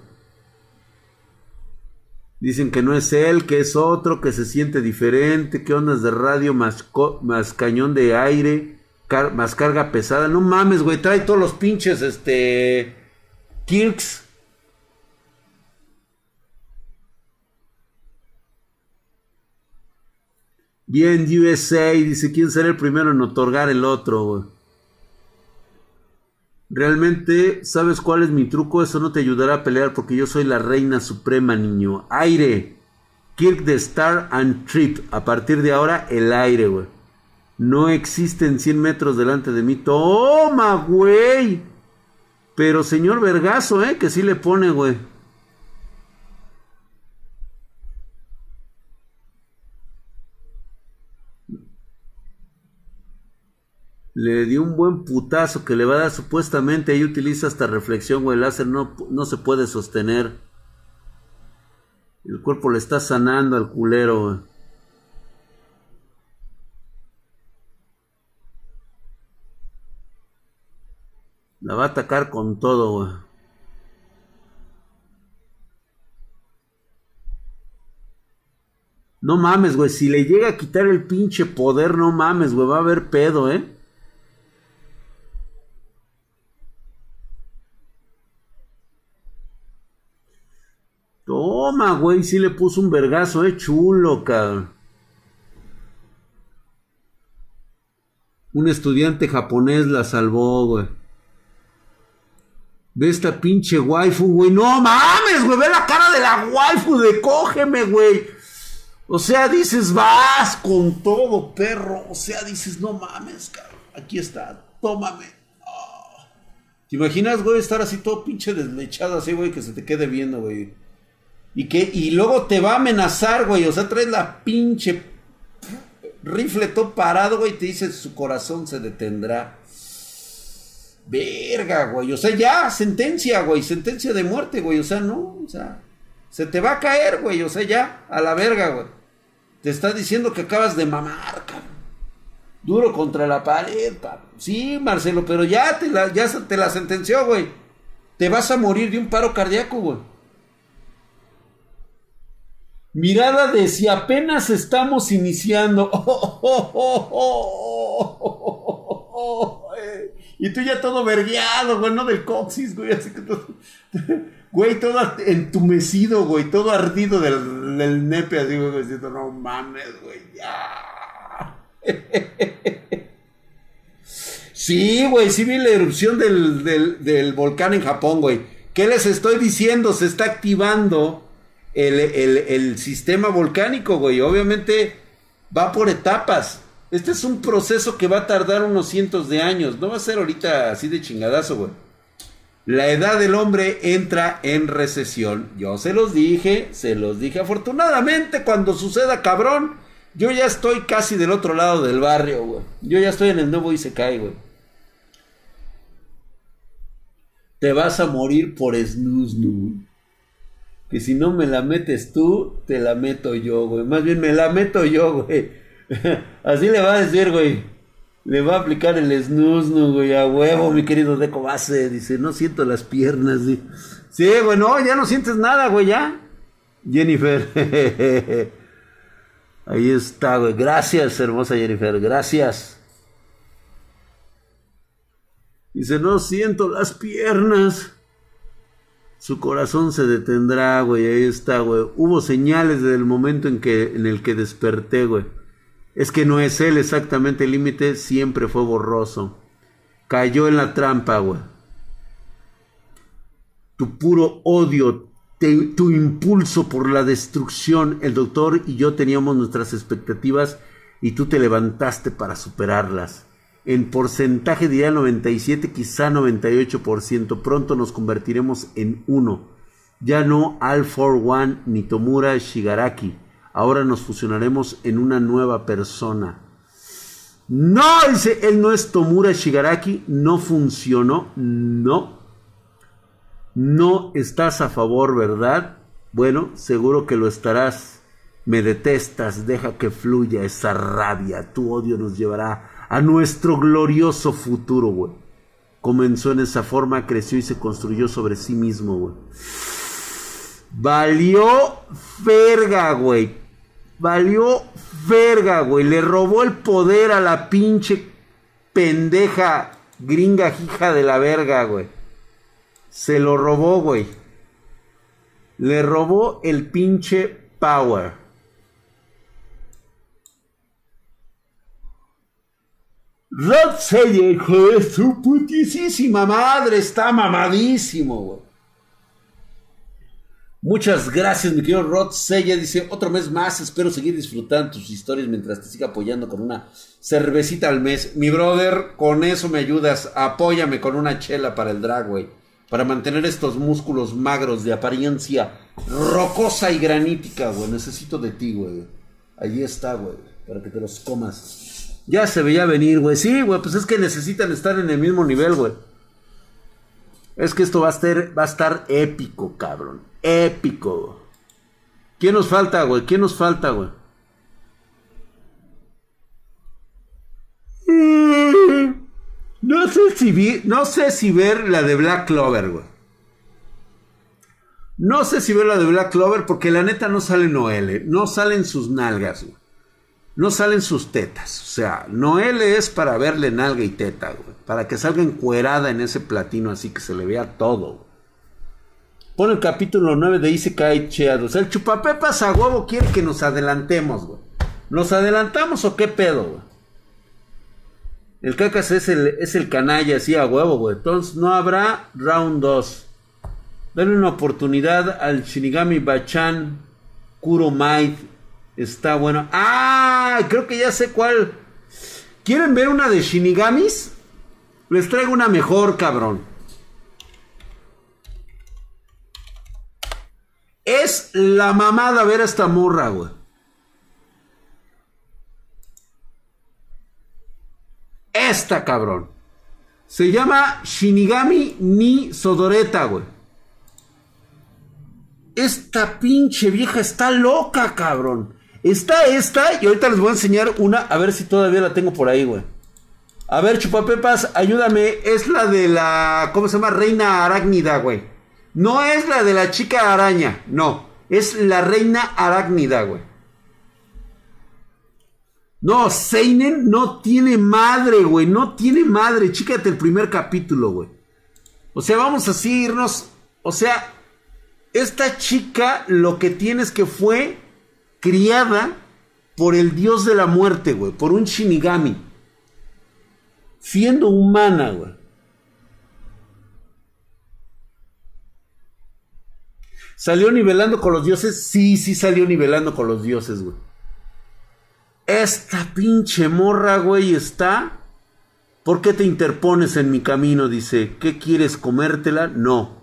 Dicen que no es él, que es otro, que se siente diferente. ¿Qué ondas de radio más cañón de aire? Más carga pesada. No mames, güey. Trae todos los pinches, este. Kirks. Bien, USA. Dice: ¿Quién será el primero en otorgar el otro, güey? Realmente, ¿sabes cuál es mi truco? Eso no te ayudará a pelear porque yo soy la reina suprema, niño. Aire. Kirk de Star and Trip. A partir de ahora, el aire, güey. No existen 100 metros delante de mí. Toma, güey. Pero señor Vergazo, ¿eh? Que sí le pone, güey. Le dio un buen putazo que le va a dar supuestamente. Ahí utiliza esta reflexión, güey. El láser no, no se puede sostener. El cuerpo le está sanando al culero, güey. La va a atacar con todo, güey. No mames, güey. Si le llega a quitar el pinche poder, no mames, güey. Va a haber pedo, ¿eh? Toma, güey. Sí le puso un vergazo, eh. Chulo, cabrón. Un estudiante japonés la salvó, güey. Ve esta pinche waifu, güey. No mames, güey. Ve la cara de la waifu de cógeme, güey. O sea, dices, vas con todo, perro. O sea, dices, no mames, cabrón. Aquí está, tómame. Ah. ¿Te imaginas, güey, estar así todo pinche deslechado así, güey, que se te quede viendo, güey? Y que, y luego te va a amenazar, güey. O sea, traes la pinche rifle todo parado, güey, y te dice, su corazón se detendrá. Verga, güey. O sea, ya, sentencia, güey. Sentencia de muerte, güey. O sea, no, o sea. Se te va a caer, güey. O sea, ya, a la verga, güey. Te está diciendo que acabas de mamar, cabrón. Duro contra la pared. Sí, Marcelo, pero ya te la, ya te la sentenció, güey. Te vas a morir de un paro cardíaco, güey. Mirada de si apenas estamos iniciando. <laughs> <laughs> y tú ya todo vergueado, güey, no del coxis, güey. Así que todo, <laughs> güey, todo entumecido, güey, todo ardido del, nepe, así, güey, diciendo, no mames, güey, ya. <laughs> sí, güey, sí vi la erupción del, del volcán en Japón, güey. ¿Qué les estoy diciendo? Se está activando el, sistema volcánico, güey. Obviamente va por etapas. Este es un proceso que va a tardar unos cientos de años. No va a ser ahorita así de chingadazo, güey. La edad del hombre entra en recesión. Yo se los dije, se los dije. Afortunadamente, cuando suceda, cabrón, yo ya estoy casi del otro lado del barrio, güey. Yo ya estoy en el nuevo y se cae, güey. Te vas a morir por snooze, que si no me la metes tú, te la meto yo, güey. Más bien me la meto yo, güey. <laughs> Así le va a decir, güey. Le va a aplicar el snooze, güey, a huevo, mi querido Deco Base. Dice, no siento las piernas. Sí, güey, no, ya no sientes nada, güey, ya. Jennifer. <laughs> Ahí está, güey. Gracias, hermosa Jennifer. Gracias. Dice, no siento las piernas. Su corazón se detendrá, güey. Ahí está, güey. Hubo señales desde el momento en, que, en el que desperté, güey. Es que no es él exactamente el límite, siempre fue borroso. Cayó en la trampa, güey. Tu puro odio, tu impulso por la destrucción. El doctor y yo teníamos nuestras expectativas y tú te levantaste para superarlas en porcentaje diría 97, quizá 98%. Pronto nos convertiremos en uno. Ya no All for One ni Tomura Shigaraki. Ahora nos fusionaremos en una nueva persona. No, dice, él no es Tomura Shigaraki. No funcionó. No. No estás a favor, ¿verdad? Bueno, seguro que lo estarás. Me detestas, deja que fluya esa rabia. Tu odio nos llevará a nuestro glorioso futuro, güey. Comenzó en esa forma, creció y se construyó sobre sí mismo, güey. Valió verga, güey. Valió verga, güey. Le robó el poder a la pinche pendeja gringa hija de la verga, güey. Se lo robó, güey. Le robó el pinche power. Rod Seller, hijo de su putísima madre, está mamadísimo, güey. Muchas gracias, mi querido Rod Sella. Dice, otro mes más, espero seguir disfrutando tus historias mientras te siga apoyando con una cervecita al mes. Mi brother, con eso me ayudas. Apóyame con una chela para el drag, güey. Para mantener estos músculos magros de apariencia rocosa y granítica, güey. Necesito de ti, güey. Allí está, güey. Para que te los comas. Ya se veía venir, güey. Sí, güey, pues es que necesitan estar en el mismo nivel, güey. Es que esto va a estar, va a estar épico, cabrón. Épico. ¿Quién nos falta, güey? ¿Quién nos falta, güey? No sé si no sé si ver la de Black Clover, güey. No sé si ver la de Black Clover porque la neta no sale Noel, eh. no salen sus nalgas, güey. No salen sus tetas. O sea, Noel es para verle nalga y teta, güey. Para que salga encuerada en ese platino así que se le vea todo. Pone el capítulo 9 de Isekai Cheados. El chupapepas a huevo quiere que nos adelantemos, güey. ¿Nos adelantamos o qué pedo, güey? El cacas es el, es el canalla así a huevo, güey. Entonces no habrá round 2. Dale una oportunidad al Shinigami Bachan Kuro Might. Está bueno. ¡Ah! Creo que ya sé cuál. ¿Quieren ver una de Shinigamis? Les traigo una mejor, cabrón. Es la mamada ver esta morra, güey. Esta, cabrón. Se llama Shinigami ni Sodoreta, güey. Esta pinche vieja está loca, cabrón. Está esta y ahorita les voy a enseñar una, a ver si todavía la tengo por ahí, güey. A ver, chupapepas, ayúdame. Es la de la, ¿cómo se llama? Reina arácnida, güey. No es la de la chica araña, no. Es la reina arácnida, güey. No, Seinen no tiene madre, güey. No tiene madre. Chícate el primer capítulo, güey. O sea, vamos a irnos. O sea, esta chica lo que tiene es que fue criada por el dios de la muerte, güey, por un Shinigami. Siendo humana, güey. ¿Salió nivelando con los dioses? Sí, sí salió nivelando con los dioses, güey. Esta pinche morra, güey, está. ¿Por qué te interpones en mi camino? Dice, ¿qué quieres comértela? No.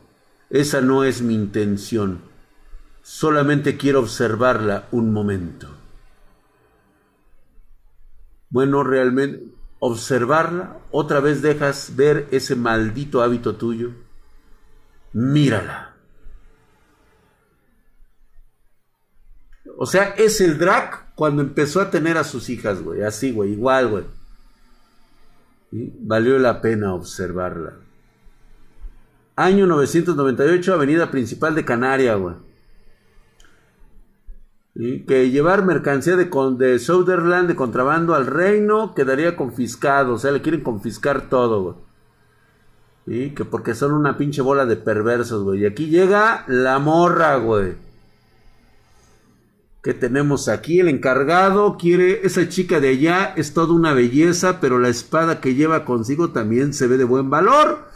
Esa no es mi intención. Solamente quiero observarla un momento. Bueno, realmente, observarla, otra vez dejas ver ese maldito hábito tuyo. Mírala. O sea, es el drag cuando empezó a tener a sus hijas, güey. Así, güey, igual, güey. Valió la pena observarla. Año 998, avenida principal de Canaria, güey. Que llevar mercancía de, de Sutherland de contrabando al reino quedaría confiscado. O sea, le quieren confiscar todo, güey. Que porque son una pinche bola de perversos, güey. Y aquí llega la morra, güey. Que tenemos aquí? El encargado quiere. Esa chica de allá es toda una belleza, pero la espada que lleva consigo también se ve de buen valor.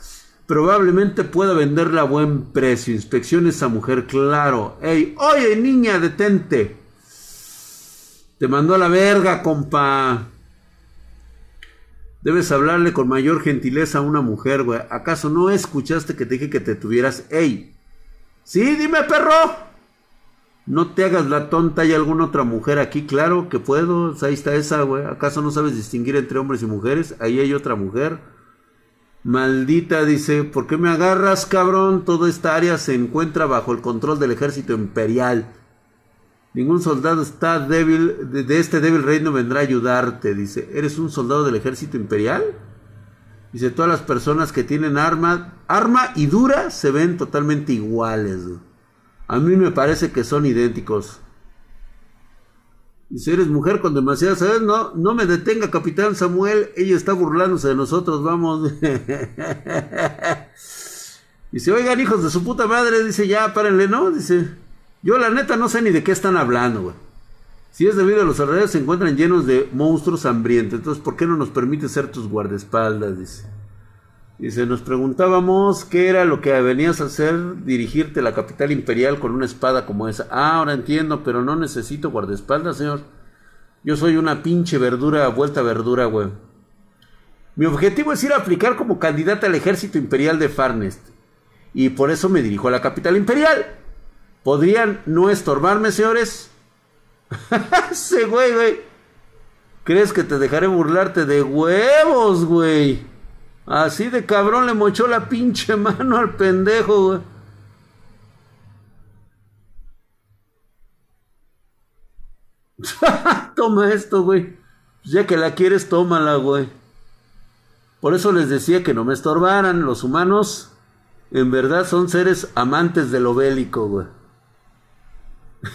Probablemente pueda venderla a buen precio. Inspeccione esa mujer, claro. Ey, oye, niña, detente. Te mandó a la verga, compa. Debes hablarle con mayor gentileza a una mujer, güey. ¿Acaso no escuchaste que te dije que te tuvieras? ¡Ey! Sí, dime, perro. No te hagas la tonta. ¿Hay alguna otra mujer aquí? Claro que puedo. Ahí está esa, güey. ¿Acaso no sabes distinguir entre hombres y mujeres? Ahí hay otra mujer. Maldita, dice, ¿por qué me agarras, cabrón? Toda esta área se encuentra bajo el control del ejército imperial. Ningún soldado está débil, de, este débil reino vendrá a ayudarte, dice. ¿Eres un soldado del ejército imperial? Dice, todas las personas que tienen arma, arma y dura se ven totalmente iguales. A mí me parece que son idénticos. Y si eres mujer con demasiadas edades, no, no me detenga, capitán Samuel. Ella está burlándose de nosotros, vamos. <laughs> si oigan, hijos de su puta madre, dice, ya, párenle, ¿no? Dice, yo la neta no sé ni de qué están hablando. Si es debido a los alrededores se encuentran llenos de monstruos hambrientos, entonces ¿por qué no nos permite ser tus guardaespaldas? Dice. Dice, nos preguntábamos qué era lo que venías a hacer, dirigirte a la capital imperial con una espada como esa. Ah, ahora entiendo, pero no necesito guardaespaldas, señor. Yo soy una pinche verdura, vuelta verdura, güey. Mi objetivo es ir a aplicar como candidata al ejército imperial de Farnest. Y por eso me dirijo a la capital imperial. ¿Podrían no estorbarme, señores? <laughs> Sí, güey, güey. ¿Crees que te dejaré burlarte de huevos, güey? Así de cabrón le mochó la pinche <laughs> mano al pendejo, güey. <laughs> Toma esto, güey. Ya que la quieres, tómala, güey. Por eso les decía que no me estorbaran. Los humanos, en verdad, son seres amantes de lo bélico, güey.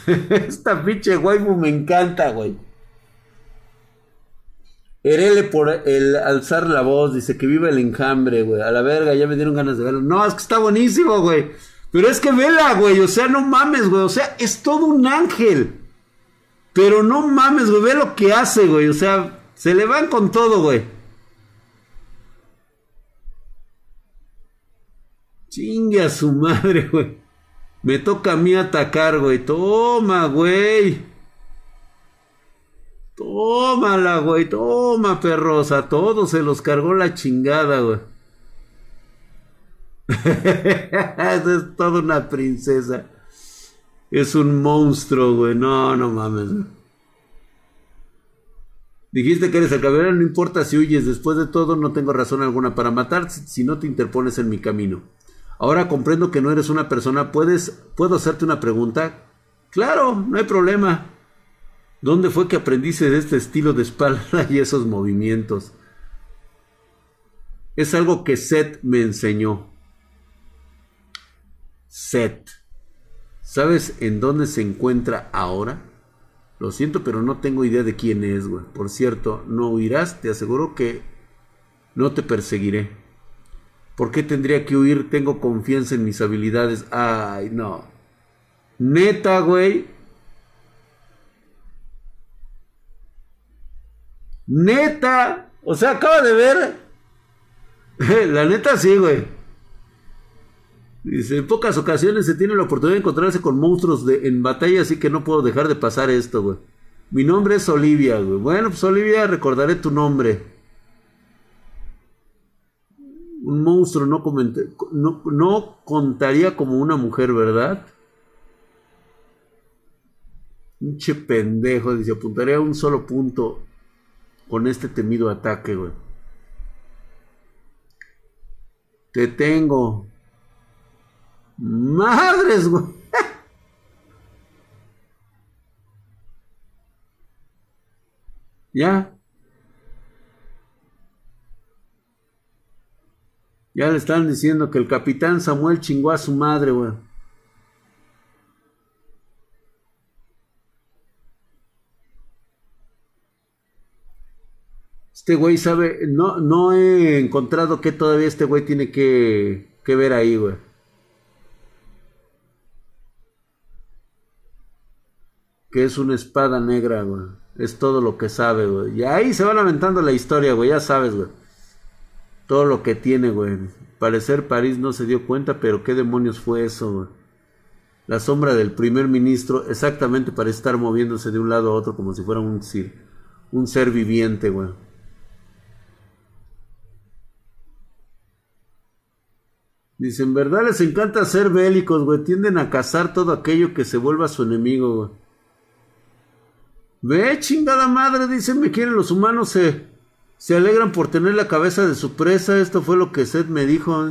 <laughs> Esta pinche waifu me encanta, güey. Herele por el alzar la voz, dice que viva el enjambre, güey. A la verga, ya me dieron ganas de verlo. No, es que está buenísimo, güey. Pero es que vela, güey. O sea, no mames, güey. O sea, es todo un ángel. Pero no mames, güey. Ve lo que hace, güey. O sea, se le van con todo, güey. Chingue a su madre, güey. Me toca a mí atacar, güey. Toma, güey. Tómala, güey. Toma, perrosa. Todo se los cargó la chingada, güey. <laughs> es toda una princesa. Es un monstruo, güey. No, no mames. Dijiste que eres el caballero, no importa si huyes. Después de todo, no tengo razón alguna para matar si no te interpones en mi camino. Ahora comprendo que no eres una persona. ¿Puedes, ¿Puedo hacerte una pregunta? Claro, no hay problema. ¿Dónde fue que aprendiste de este estilo de espalda <laughs> y esos movimientos? Es algo que Seth me enseñó. Seth. ¿Sabes en dónde se encuentra ahora? Lo siento, pero no tengo idea de quién es, güey. Por cierto, no huirás, te aseguro que no te perseguiré. ¿Por qué tendría que huir? Tengo confianza en mis habilidades. Ay, no. Neta, güey. Neta. O sea, acaba de ver. <laughs> La neta sí, güey. Dice, en pocas ocasiones se tiene la oportunidad de encontrarse con monstruos de, en batalla, así que no puedo dejar de pasar esto, güey. Mi nombre es Olivia, güey. Bueno, pues Olivia, recordaré tu nombre un monstruo no, no, contaría como una mujer, ¿verdad? Pinche pendejo, dice, apuntaría a un solo punto con este temido ataque, güey. Te tengo. Madres, güey. <laughs> ya. Ya le están diciendo que el capitán Samuel chingó a su madre, güey. Este güey sabe, no, no he encontrado que todavía este güey tiene que, que ver ahí, güey. Que es una espada negra, güey. Es todo lo que sabe, güey. Y ahí se va lamentando la historia, güey. Ya sabes, güey todo lo que tiene, güey. Parecer París no se dio cuenta, pero qué demonios fue eso, güey. La sombra del primer ministro exactamente parece estar moviéndose de un lado a otro como si fuera un, un ser viviente, güey. Dice, en verdad les encanta ser bélicos, güey. Tienden a cazar todo aquello que se vuelva su enemigo, güey. Ve, chingada madre, dicen, me quieren los humanos, se... Se alegran por tener la cabeza de su presa. Esto fue lo que Seth me dijo.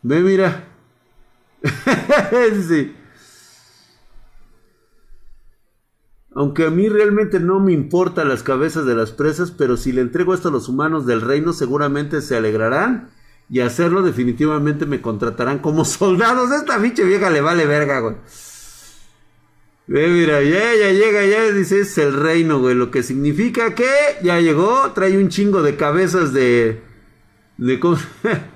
Ve, mira. <laughs> Aunque a mí realmente no me importan las cabezas de las presas, pero si le entrego esto a los humanos del reino, seguramente se alegrarán. Y hacerlo definitivamente me contratarán como <laughs> soldados. Esta biche vieja le vale verga, güey. Ve, mira, ya, ya llega, ya dice, es el reino, güey. Lo que significa que ya llegó, trae un chingo de cabezas de. de <laughs>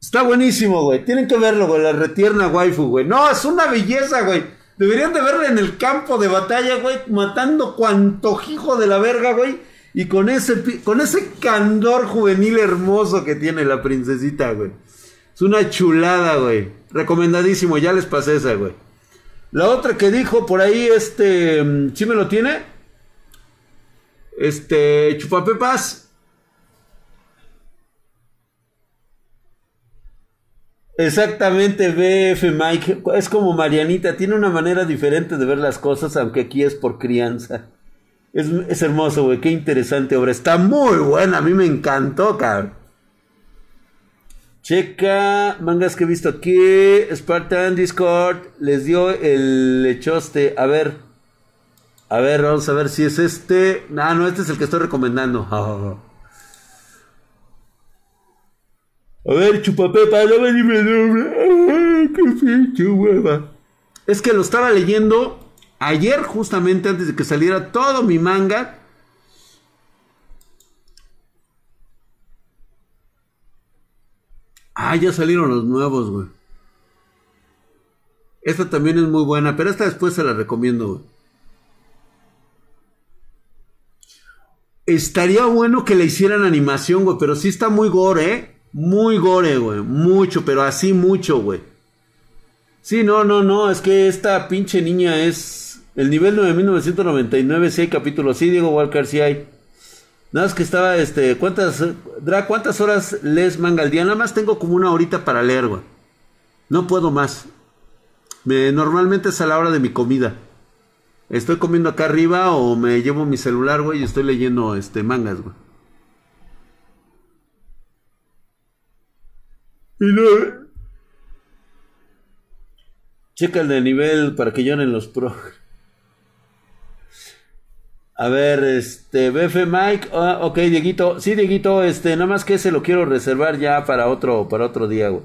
Está buenísimo, güey. Tienen que verlo, güey. La retierna waifu, güey. No, es una belleza, güey. Deberían de verla en el campo de batalla, güey. Matando cuanto hijo de la verga, güey. Y con ese, con ese candor juvenil hermoso que tiene la princesita, güey. Es una chulada, güey. Recomendadísimo, ya les pasé esa, güey. La otra que dijo por ahí, este, mm, ¿sí me lo tiene? Este, Chupapepas. Exactamente, BF Mike. Es como Marianita, tiene una manera diferente de ver las cosas, aunque aquí es por crianza. Es, hermoso, güey. Qué interesante obra. Está muy buena. A mí me encantó, cabrón. Checa, mangas que he visto aquí. Spartan Discord les dio el lechoste. A ver. A ver, vamos a ver si es este. Ah, no, este es el que estoy recomendando. <laughs> A ver, chupapepa, no me dime el nombre. qué pinche hueva. Es que lo estaba leyendo ayer, justamente antes de que saliera todo mi manga. Ah, ya salieron los nuevos, güey. Esta también es muy buena, pero esta después se la recomiendo, güey. Estaría bueno que le hicieran animación, güey, pero sí está muy gore, ¿eh? Muy gore, güey. Mucho, pero así mucho, güey. Sí, no, no, no. Es que esta pinche niña es. El nivel 9999, sí hay capítulos. Sí, Diego Walker, sí hay. Nada más que estaba, este, ¿cuántas, Dra, cuántas horas lees manga al día? Nada más tengo como una horita para leer, güey. No puedo más. Me, normalmente es a la hora de mi comida. Estoy comiendo acá arriba o me llevo mi celular, güey, y estoy leyendo, este, mangas, güey. Y no... Checa el de nivel para que lloren los pro. A ver, este, BF Mike, ah, ok, Dieguito, sí, Dieguito, este, nada más que ese lo quiero reservar ya para otro, para otro día, güey.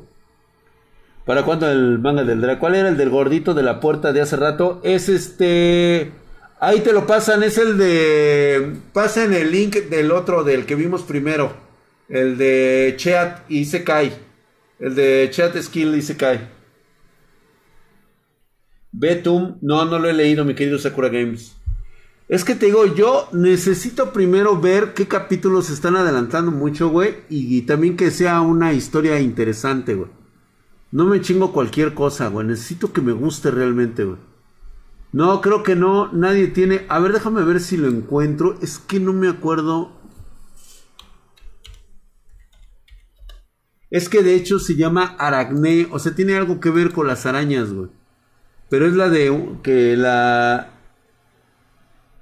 ¿Para cuándo el manga del Dra? ¿Cuál era el del gordito de la puerta de hace rato? Es este, ahí te lo pasan, es el de, pasen el link del otro, del que vimos primero, el de Chat y se cae, el de Chat Skill y se cae. Betum, no, no lo he leído, mi querido Sakura Games. Es que te digo, yo necesito primero ver qué capítulos están adelantando mucho, güey. Y, también que sea una historia interesante, güey. No me chingo cualquier cosa, güey. Necesito que me guste realmente, güey. No, creo que no. Nadie tiene. A ver, déjame ver si lo encuentro. Es que no me acuerdo. Es que de hecho se llama Aracné. O sea, tiene algo que ver con las arañas, güey. Pero es la de que la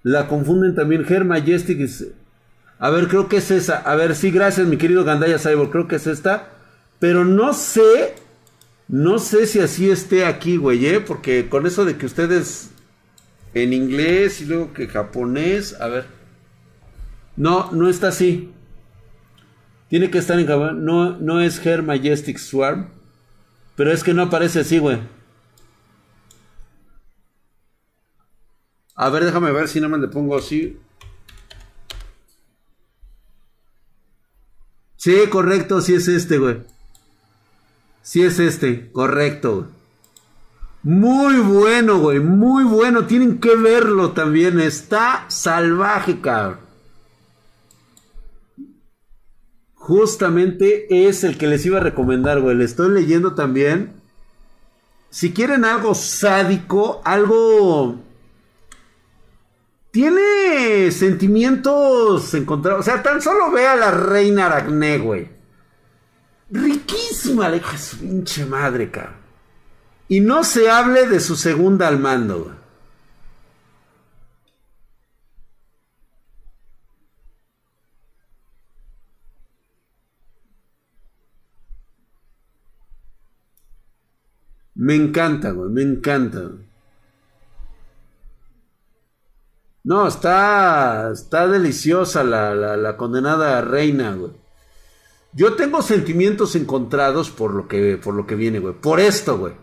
la confunden también. Her Majestic. A ver, creo que es esa. A ver, sí, gracias, mi querido Gandaya Cyborg. Creo que es esta. Pero no sé. No sé si así esté aquí, güey, ¿eh? Porque con eso de que ustedes en inglés y luego que japonés. A ver. No, no está así. Tiene que estar en japonés. No, no es Her Majestic Swarm. Pero es que no aparece así, güey. A ver, déjame ver si nada más le pongo así. Sí, correcto, sí es este, güey. Sí es este, correcto. Muy bueno, güey, muy bueno. Tienen que verlo también. Está salvaje, cabrón. Justamente es el que les iba a recomendar, güey. Le estoy leyendo también. Si quieren algo sádico, algo tiene sentimientos encontrados. O sea, tan solo ve a la reina Aracné, güey. Riquísima, le su pinche madre, cabrón. Y no se hable de su segunda al mando, güey. Me encanta, güey, me encanta. No, está, está deliciosa la, la, condenada reina, güey. Yo tengo sentimientos encontrados por lo que, por lo que viene, güey. Por esto, güey.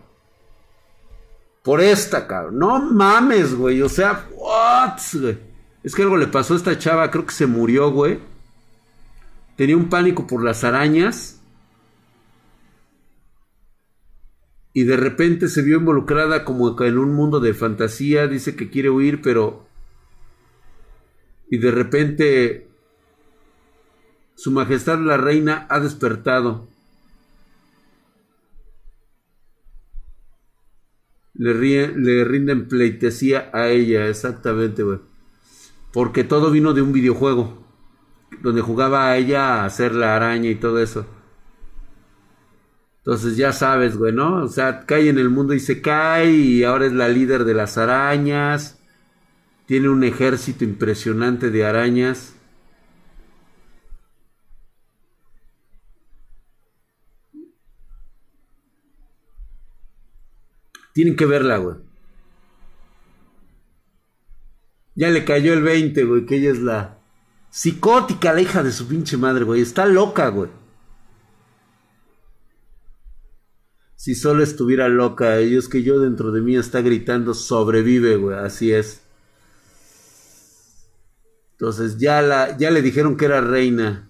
Por esta, cabrón. No mames, güey. O sea, what, güey. Es que algo le pasó a esta chava, creo que se murió, güey. Tenía un pánico por las arañas. Y de repente se vio involucrada como en un mundo de fantasía. Dice que quiere huir, pero y de repente Su Majestad la Reina ha despertado. Le, le rinden pleitesía a ella, exactamente, güey. Porque todo vino de un videojuego. Donde jugaba a ella a hacer la araña y todo eso. Entonces ya sabes, güey, ¿no? O sea, cae en el mundo y se cae y ahora es la líder de las arañas. Tiene un ejército impresionante de arañas. Tienen que verla, güey. Ya le cayó el 20, güey, que ella es la psicótica, la hija de su pinche madre, güey. Está loca, güey. Si solo estuviera loca, y es que yo dentro de mí está gritando, sobrevive, güey, así es. Entonces ya, la, ya le dijeron que era reina.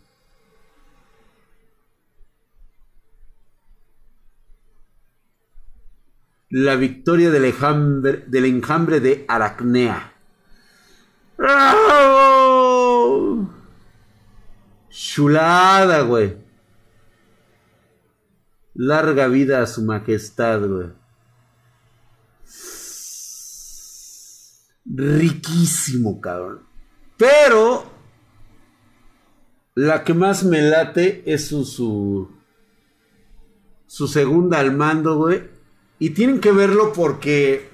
La victoria del enjambre, del enjambre de Aracnea. Chulada, güey. Larga vida a su majestad, güey. Riquísimo, cabrón. Pero la que más me late es su, su, su segunda al mando, güey. Y tienen que verlo porque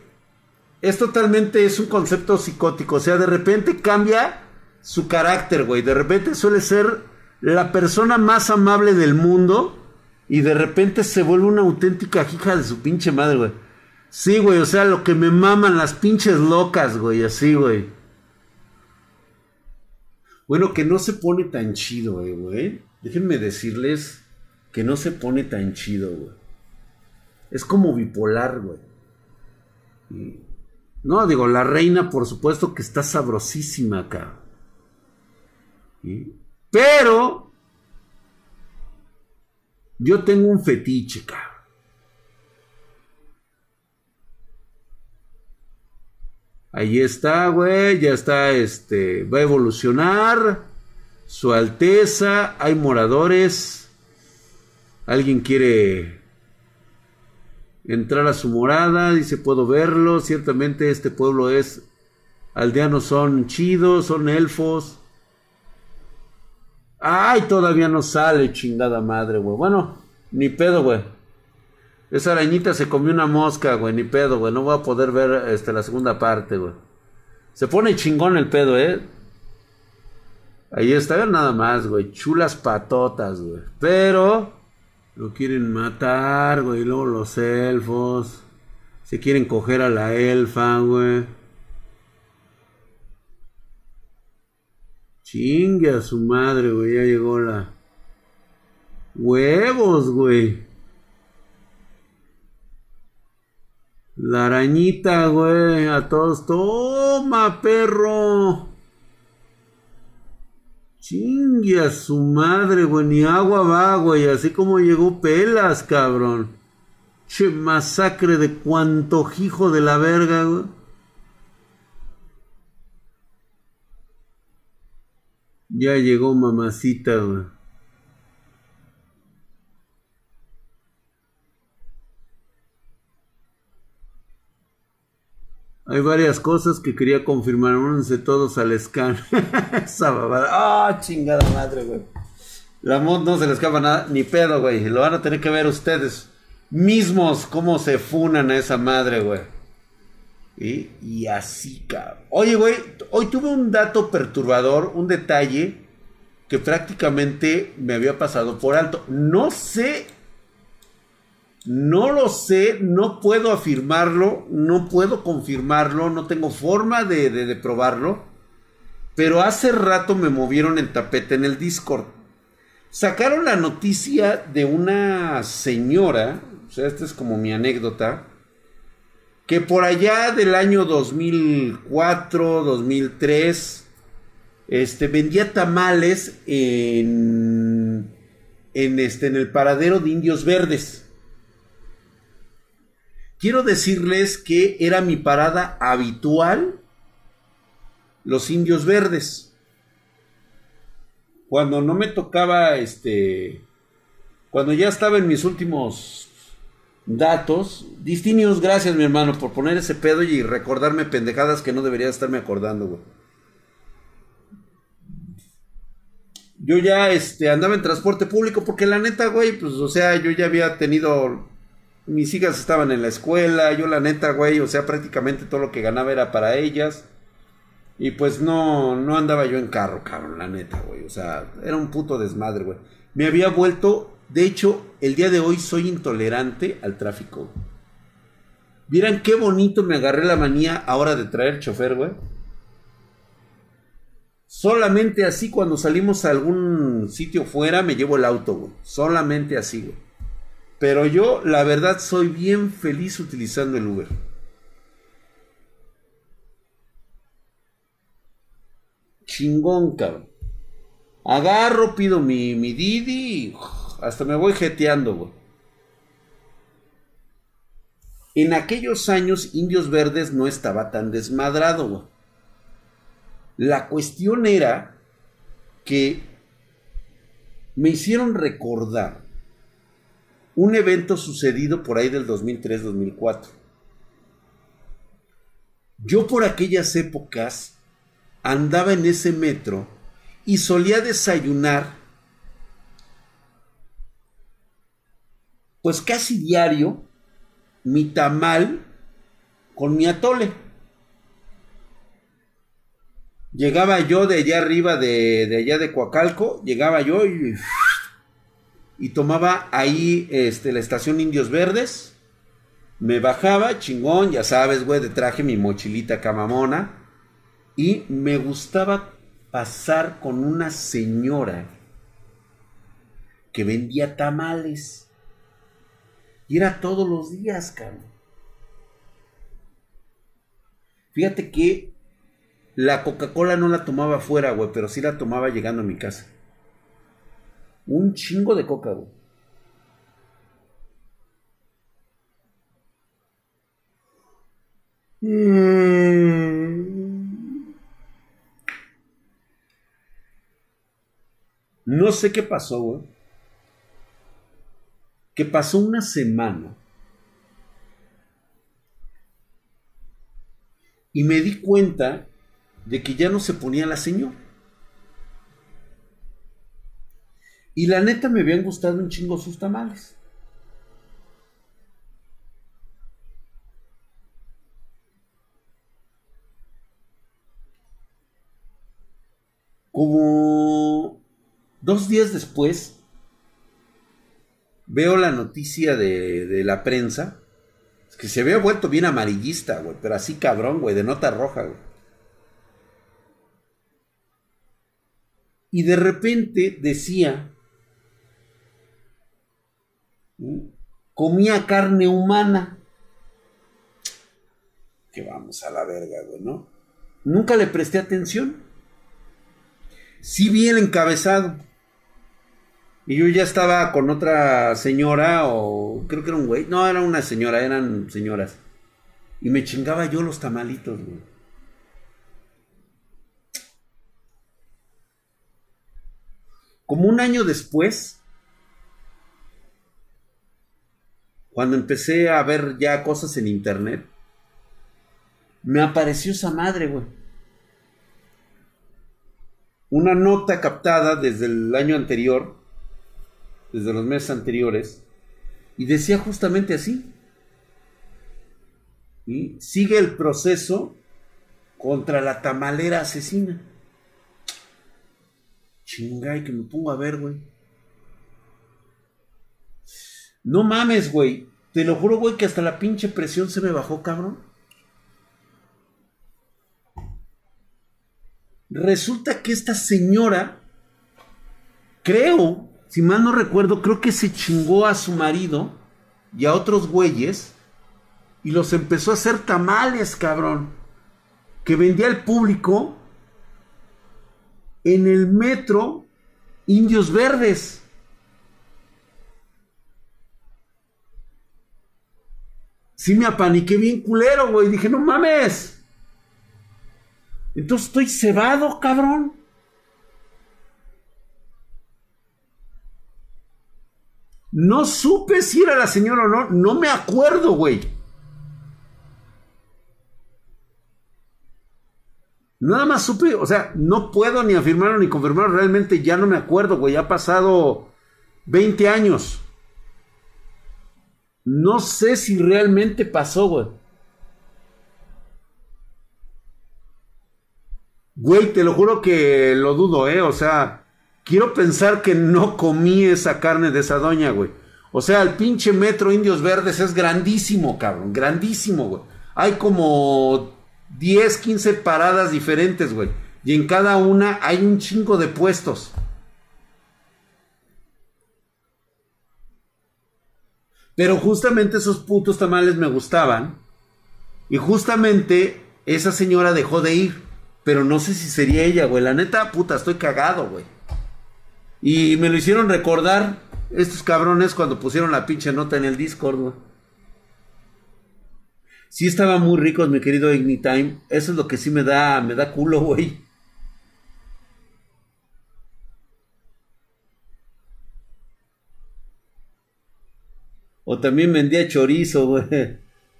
es totalmente, es un concepto psicótico. O sea, de repente cambia su carácter, güey. De repente suele ser la persona más amable del mundo y de repente se vuelve una auténtica hija de su pinche madre, güey. Sí, güey, o sea, lo que me maman las pinches locas, güey, así, güey. Bueno, que no se pone tan chido, eh, güey. Déjenme decirles que no se pone tan chido, güey. Es como bipolar, güey. No, digo, la reina, por supuesto que está sabrosísima acá. Pero yo tengo un fetiche, cabrón. Ahí está, güey, ya está, este, va a evolucionar. Su Alteza, hay moradores. Alguien quiere entrar a su morada, dice, puedo verlo. Ciertamente este pueblo es, aldeanos son chidos, son elfos. Ay, todavía no sale, chingada madre, güey. Bueno, ni pedo, güey. Esa arañita se comió una mosca, güey, ni pedo, güey. No voy a poder ver este, la segunda parte, güey. Se pone chingón el pedo, eh. Ahí está, nada más, güey. Chulas patotas, güey. Pero lo quieren matar, güey. Luego los elfos. Se quieren coger a la elfa, güey. Chingue a su madre, güey. Ya llegó la. Huevos, güey. La arañita, güey. A todos. Toma, perro. Chingue a su madre, güey. Ni agua va, güey. Así como llegó pelas, cabrón. Che masacre de cuanto hijo de la verga, güey. Ya llegó mamacita. Hay varias cosas que quería confirmar. Únanse todos al scan. <laughs> Esa babada. Ah, chingada madre, güey. La mod no se le escapa nada. Ni pedo, güey. Lo van a tener que ver ustedes mismos cómo se funan a esa madre, güey. Y así, cabrón. Oye, güey, hoy tuve un dato perturbador, un detalle que prácticamente me había pasado por alto. No sé, no lo sé, no puedo afirmarlo, no puedo confirmarlo, no tengo forma de, de probarlo. Pero hace rato me movieron el tapete en el Discord. Sacaron la noticia de una señora, o sea, esta es como mi anécdota que por allá del año 2004, 2003, este, vendía tamales en, en, este, en el paradero de Indios Verdes. Quiero decirles que era mi parada habitual, los Indios Verdes. Cuando no me tocaba, este, cuando ya estaba en mis últimos datos. Distinios, gracias mi hermano por poner ese pedo y recordarme pendejadas que no debería estarme acordando, güey. yo ya este, andaba en transporte público porque la neta, güey, pues, o sea, yo ya había tenido, mis hijas estaban en la escuela, yo la neta, güey, o sea, prácticamente todo lo que ganaba era para ellas. Y pues no, no andaba yo en carro, cabrón, la neta, güey. O sea, era un puto desmadre, güey. Me había vuelto, de hecho, el día de hoy soy intolerante al tráfico. Vieran qué bonito me agarré la manía ahora de traer chofer, güey. Solamente así cuando salimos a algún sitio fuera me llevo el auto, güey. Solamente así, güey. Pero yo, la verdad, soy bien feliz utilizando el Uber. Chingón, cabrón. Agarro, pido mi, mi Didi hasta me voy jeteando, güey. En aquellos años, Indios Verdes no estaba tan desmadrado, güey. La cuestión era que me hicieron recordar un evento sucedido por ahí del 2003-2004. Yo por aquellas épocas andaba en ese metro y solía desayunar pues casi diario mi tamal con mi atole. Llegaba yo de allá arriba de, allá de Coacalco, llegaba yo y, y tomaba ahí este, la estación Indios Verdes. Me bajaba, chingón, ya sabes, güey, de traje mi mochilita camamona. Y me gustaba pasar con una señora que vendía tamales. Y era todos los días, cabrón. Fíjate que la Coca-Cola no la tomaba afuera, güey, pero sí la tomaba llegando a mi casa. Un chingo de coca, güey. Mm. No sé qué pasó, güey. Que pasó una semana. Y me di cuenta de que ya no se ponía la señora. Y la neta me habían gustado un chingo sus tamales. Como dos días después, veo la noticia de, la prensa, que se había vuelto bien amarillista, güey, pero así cabrón, güey, de nota roja, güey. Y de repente decía, comía carne humana. Que vamos a la verga, güey, ¿no? Nunca le presté atención. Sí vi el encabezado. Y yo ya estaba con otra señora, o creo que era un güey. No, era una señora, eran señoras. Y me chingaba yo los tamalitos, güey. Como un año después, cuando empecé a ver ya cosas en internet, me apareció esa madre, güey. Una nota captada desde el año anterior, desde los meses anteriores, y decía justamente así. Y sigue el proceso contra la tamalera asesina. Chingay, que me pongo a ver, güey. No mames, güey. Te lo juro, güey, que hasta la pinche presión se me bajó, cabrón. Resulta que esta señora, creo, si mal no recuerdo, creo que se chingó a su marido y a otros güeyes y los empezó a hacer tamales, cabrón. Que vendía al público en el metro Indios Verdes. Sí me apaniqué bien culero, güey. Dije, no mames. Entonces estoy cebado, cabrón. No supe si era la señora o no. No me acuerdo, güey. Nada más supe, o sea, no puedo ni afirmarlo ni confirmarlo, realmente ya no me acuerdo, güey, ha pasado 20 años. No sé si realmente pasó, güey. Güey, te lo juro que lo dudo, ¿eh? O sea, quiero pensar que no comí esa carne de esa doña, güey. O sea, el pinche metro Indios Verdes es grandísimo, cabrón. Grandísimo, güey. Hay como 10, 15 paradas diferentes, güey. Y en cada una hay un chingo de puestos. Pero justamente esos putos tamales me gustaban. Y justamente esa señora dejó de ir. Pero no sé si sería ella, güey. La neta, puta, estoy cagado, güey. Y me lo hicieron recordar estos cabrones cuando pusieron la pinche nota en el Discord, güey. Sí estaban muy ricos, mi querido Ignitime. Eso es lo que sí me da, me da culo, güey. O también vendía chorizo, güey.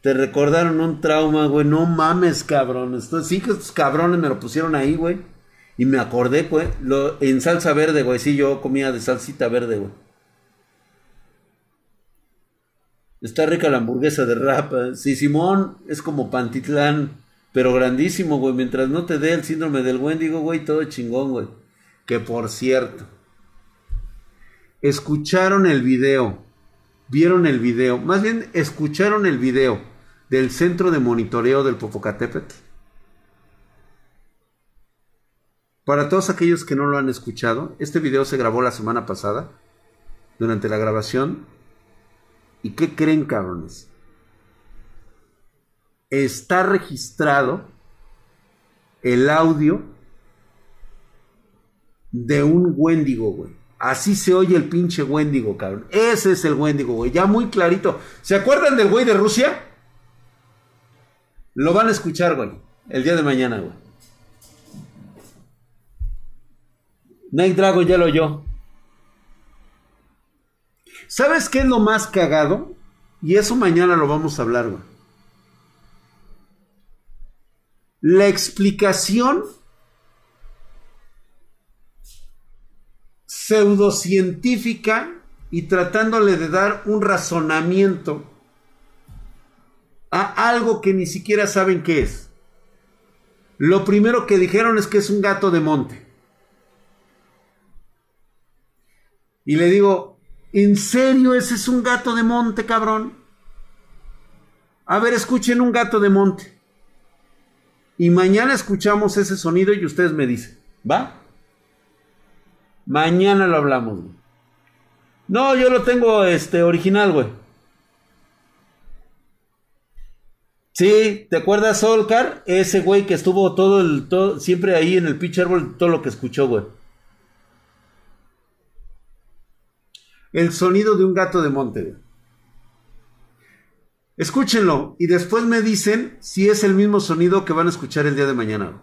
Te recordaron un trauma, güey. No mames, cabrón. sí que estos cabrones me lo pusieron ahí, güey. Y me acordé, güey. Lo, en salsa verde, güey. Sí, yo comía de salsita verde, güey. Está rica la hamburguesa de rapa. Sí, Simón es como Pantitlán, pero grandísimo, güey. Mientras no te dé el síndrome del Wendigo, güey, todo chingón, güey. Que por cierto, escucharon el video, vieron el video, más bien escucharon el video del centro de monitoreo del Popocatépetl. Para todos aquellos que no lo han escuchado, este video se grabó la semana pasada. Durante la grabación ¿Y qué creen, cabrones? Está registrado el audio de un Wendigo, güey. Así se oye el pinche Wendigo, cabrón. Ese es el Wendigo, güey. Ya muy clarito. ¿Se acuerdan del güey de Rusia? Lo van a escuchar, güey. El día de mañana, güey. Night Dragon ya lo oyó. ¿Sabes qué es lo más cagado? Y eso mañana lo vamos a hablar, güey. La explicación pseudocientífica y tratándole de dar un razonamiento a algo que ni siquiera saben qué es. Lo primero que dijeron es que es un gato de monte. Y le digo, ¿En serio ese es un gato de monte, cabrón? A ver, escuchen un gato de monte. Y mañana escuchamos ese sonido y ustedes me dicen, ¿va? Mañana lo hablamos, güey. No, yo lo tengo este original, güey. Sí, ¿te acuerdas Solcar? Ese güey que estuvo todo el todo, siempre ahí en el pitch árbol, todo lo que escuchó, güey. El sonido de un gato de monte. Escúchenlo y después me dicen si es el mismo sonido que van a escuchar el día de mañana.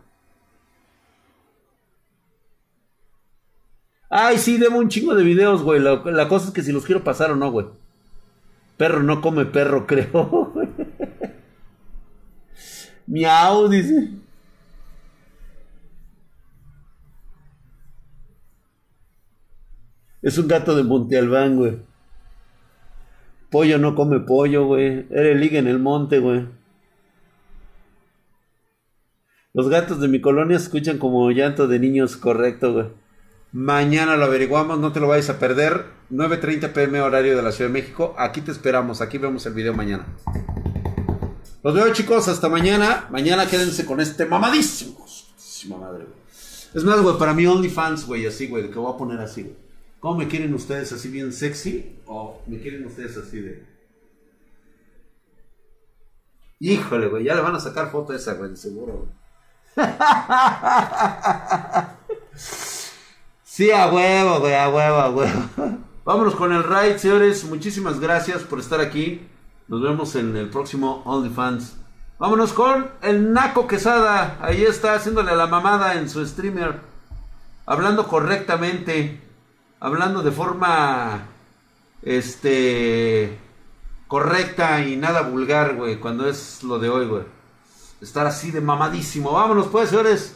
Ay, sí, debo un chingo de videos, güey. La, la, cosa es que si los quiero pasar o no, güey. Perro no come perro, <laughs> creo. Miau, dice. Es un gato de Monte Albán, güey. Pollo no come pollo, güey. Era el liga en el monte, güey. Los gatos de mi colonia escuchan como llanto de niños, correcto, güey. Mañana lo averiguamos, no te lo vayas a perder. 9.30 pm horario de la Ciudad de México. Aquí te esperamos, aquí vemos el video mañana. Los veo chicos, hasta mañana. Mañana quédense con este mamadísimo. Madre, güey. Es más, güey, para mí OnlyFans, güey, así, güey, que voy a poner así, güey. ¿Cómo me quieren ustedes así bien sexy? ¿O me quieren ustedes así de... Híjole, güey, ya le van a sacar foto a esa, güey, seguro. <laughs> sí, a huevo, güey, a huevo, a huevo. Vámonos con el ride, señores. Muchísimas gracias por estar aquí. Nos vemos en el próximo OnlyFans. Vámonos con el Naco Quesada. Ahí está haciéndole la mamada en su streamer. Hablando correctamente hablando de forma este correcta y nada vulgar, güey, cuando es lo de hoy, güey. Estar así de mamadísimo. Vámonos pues, señores.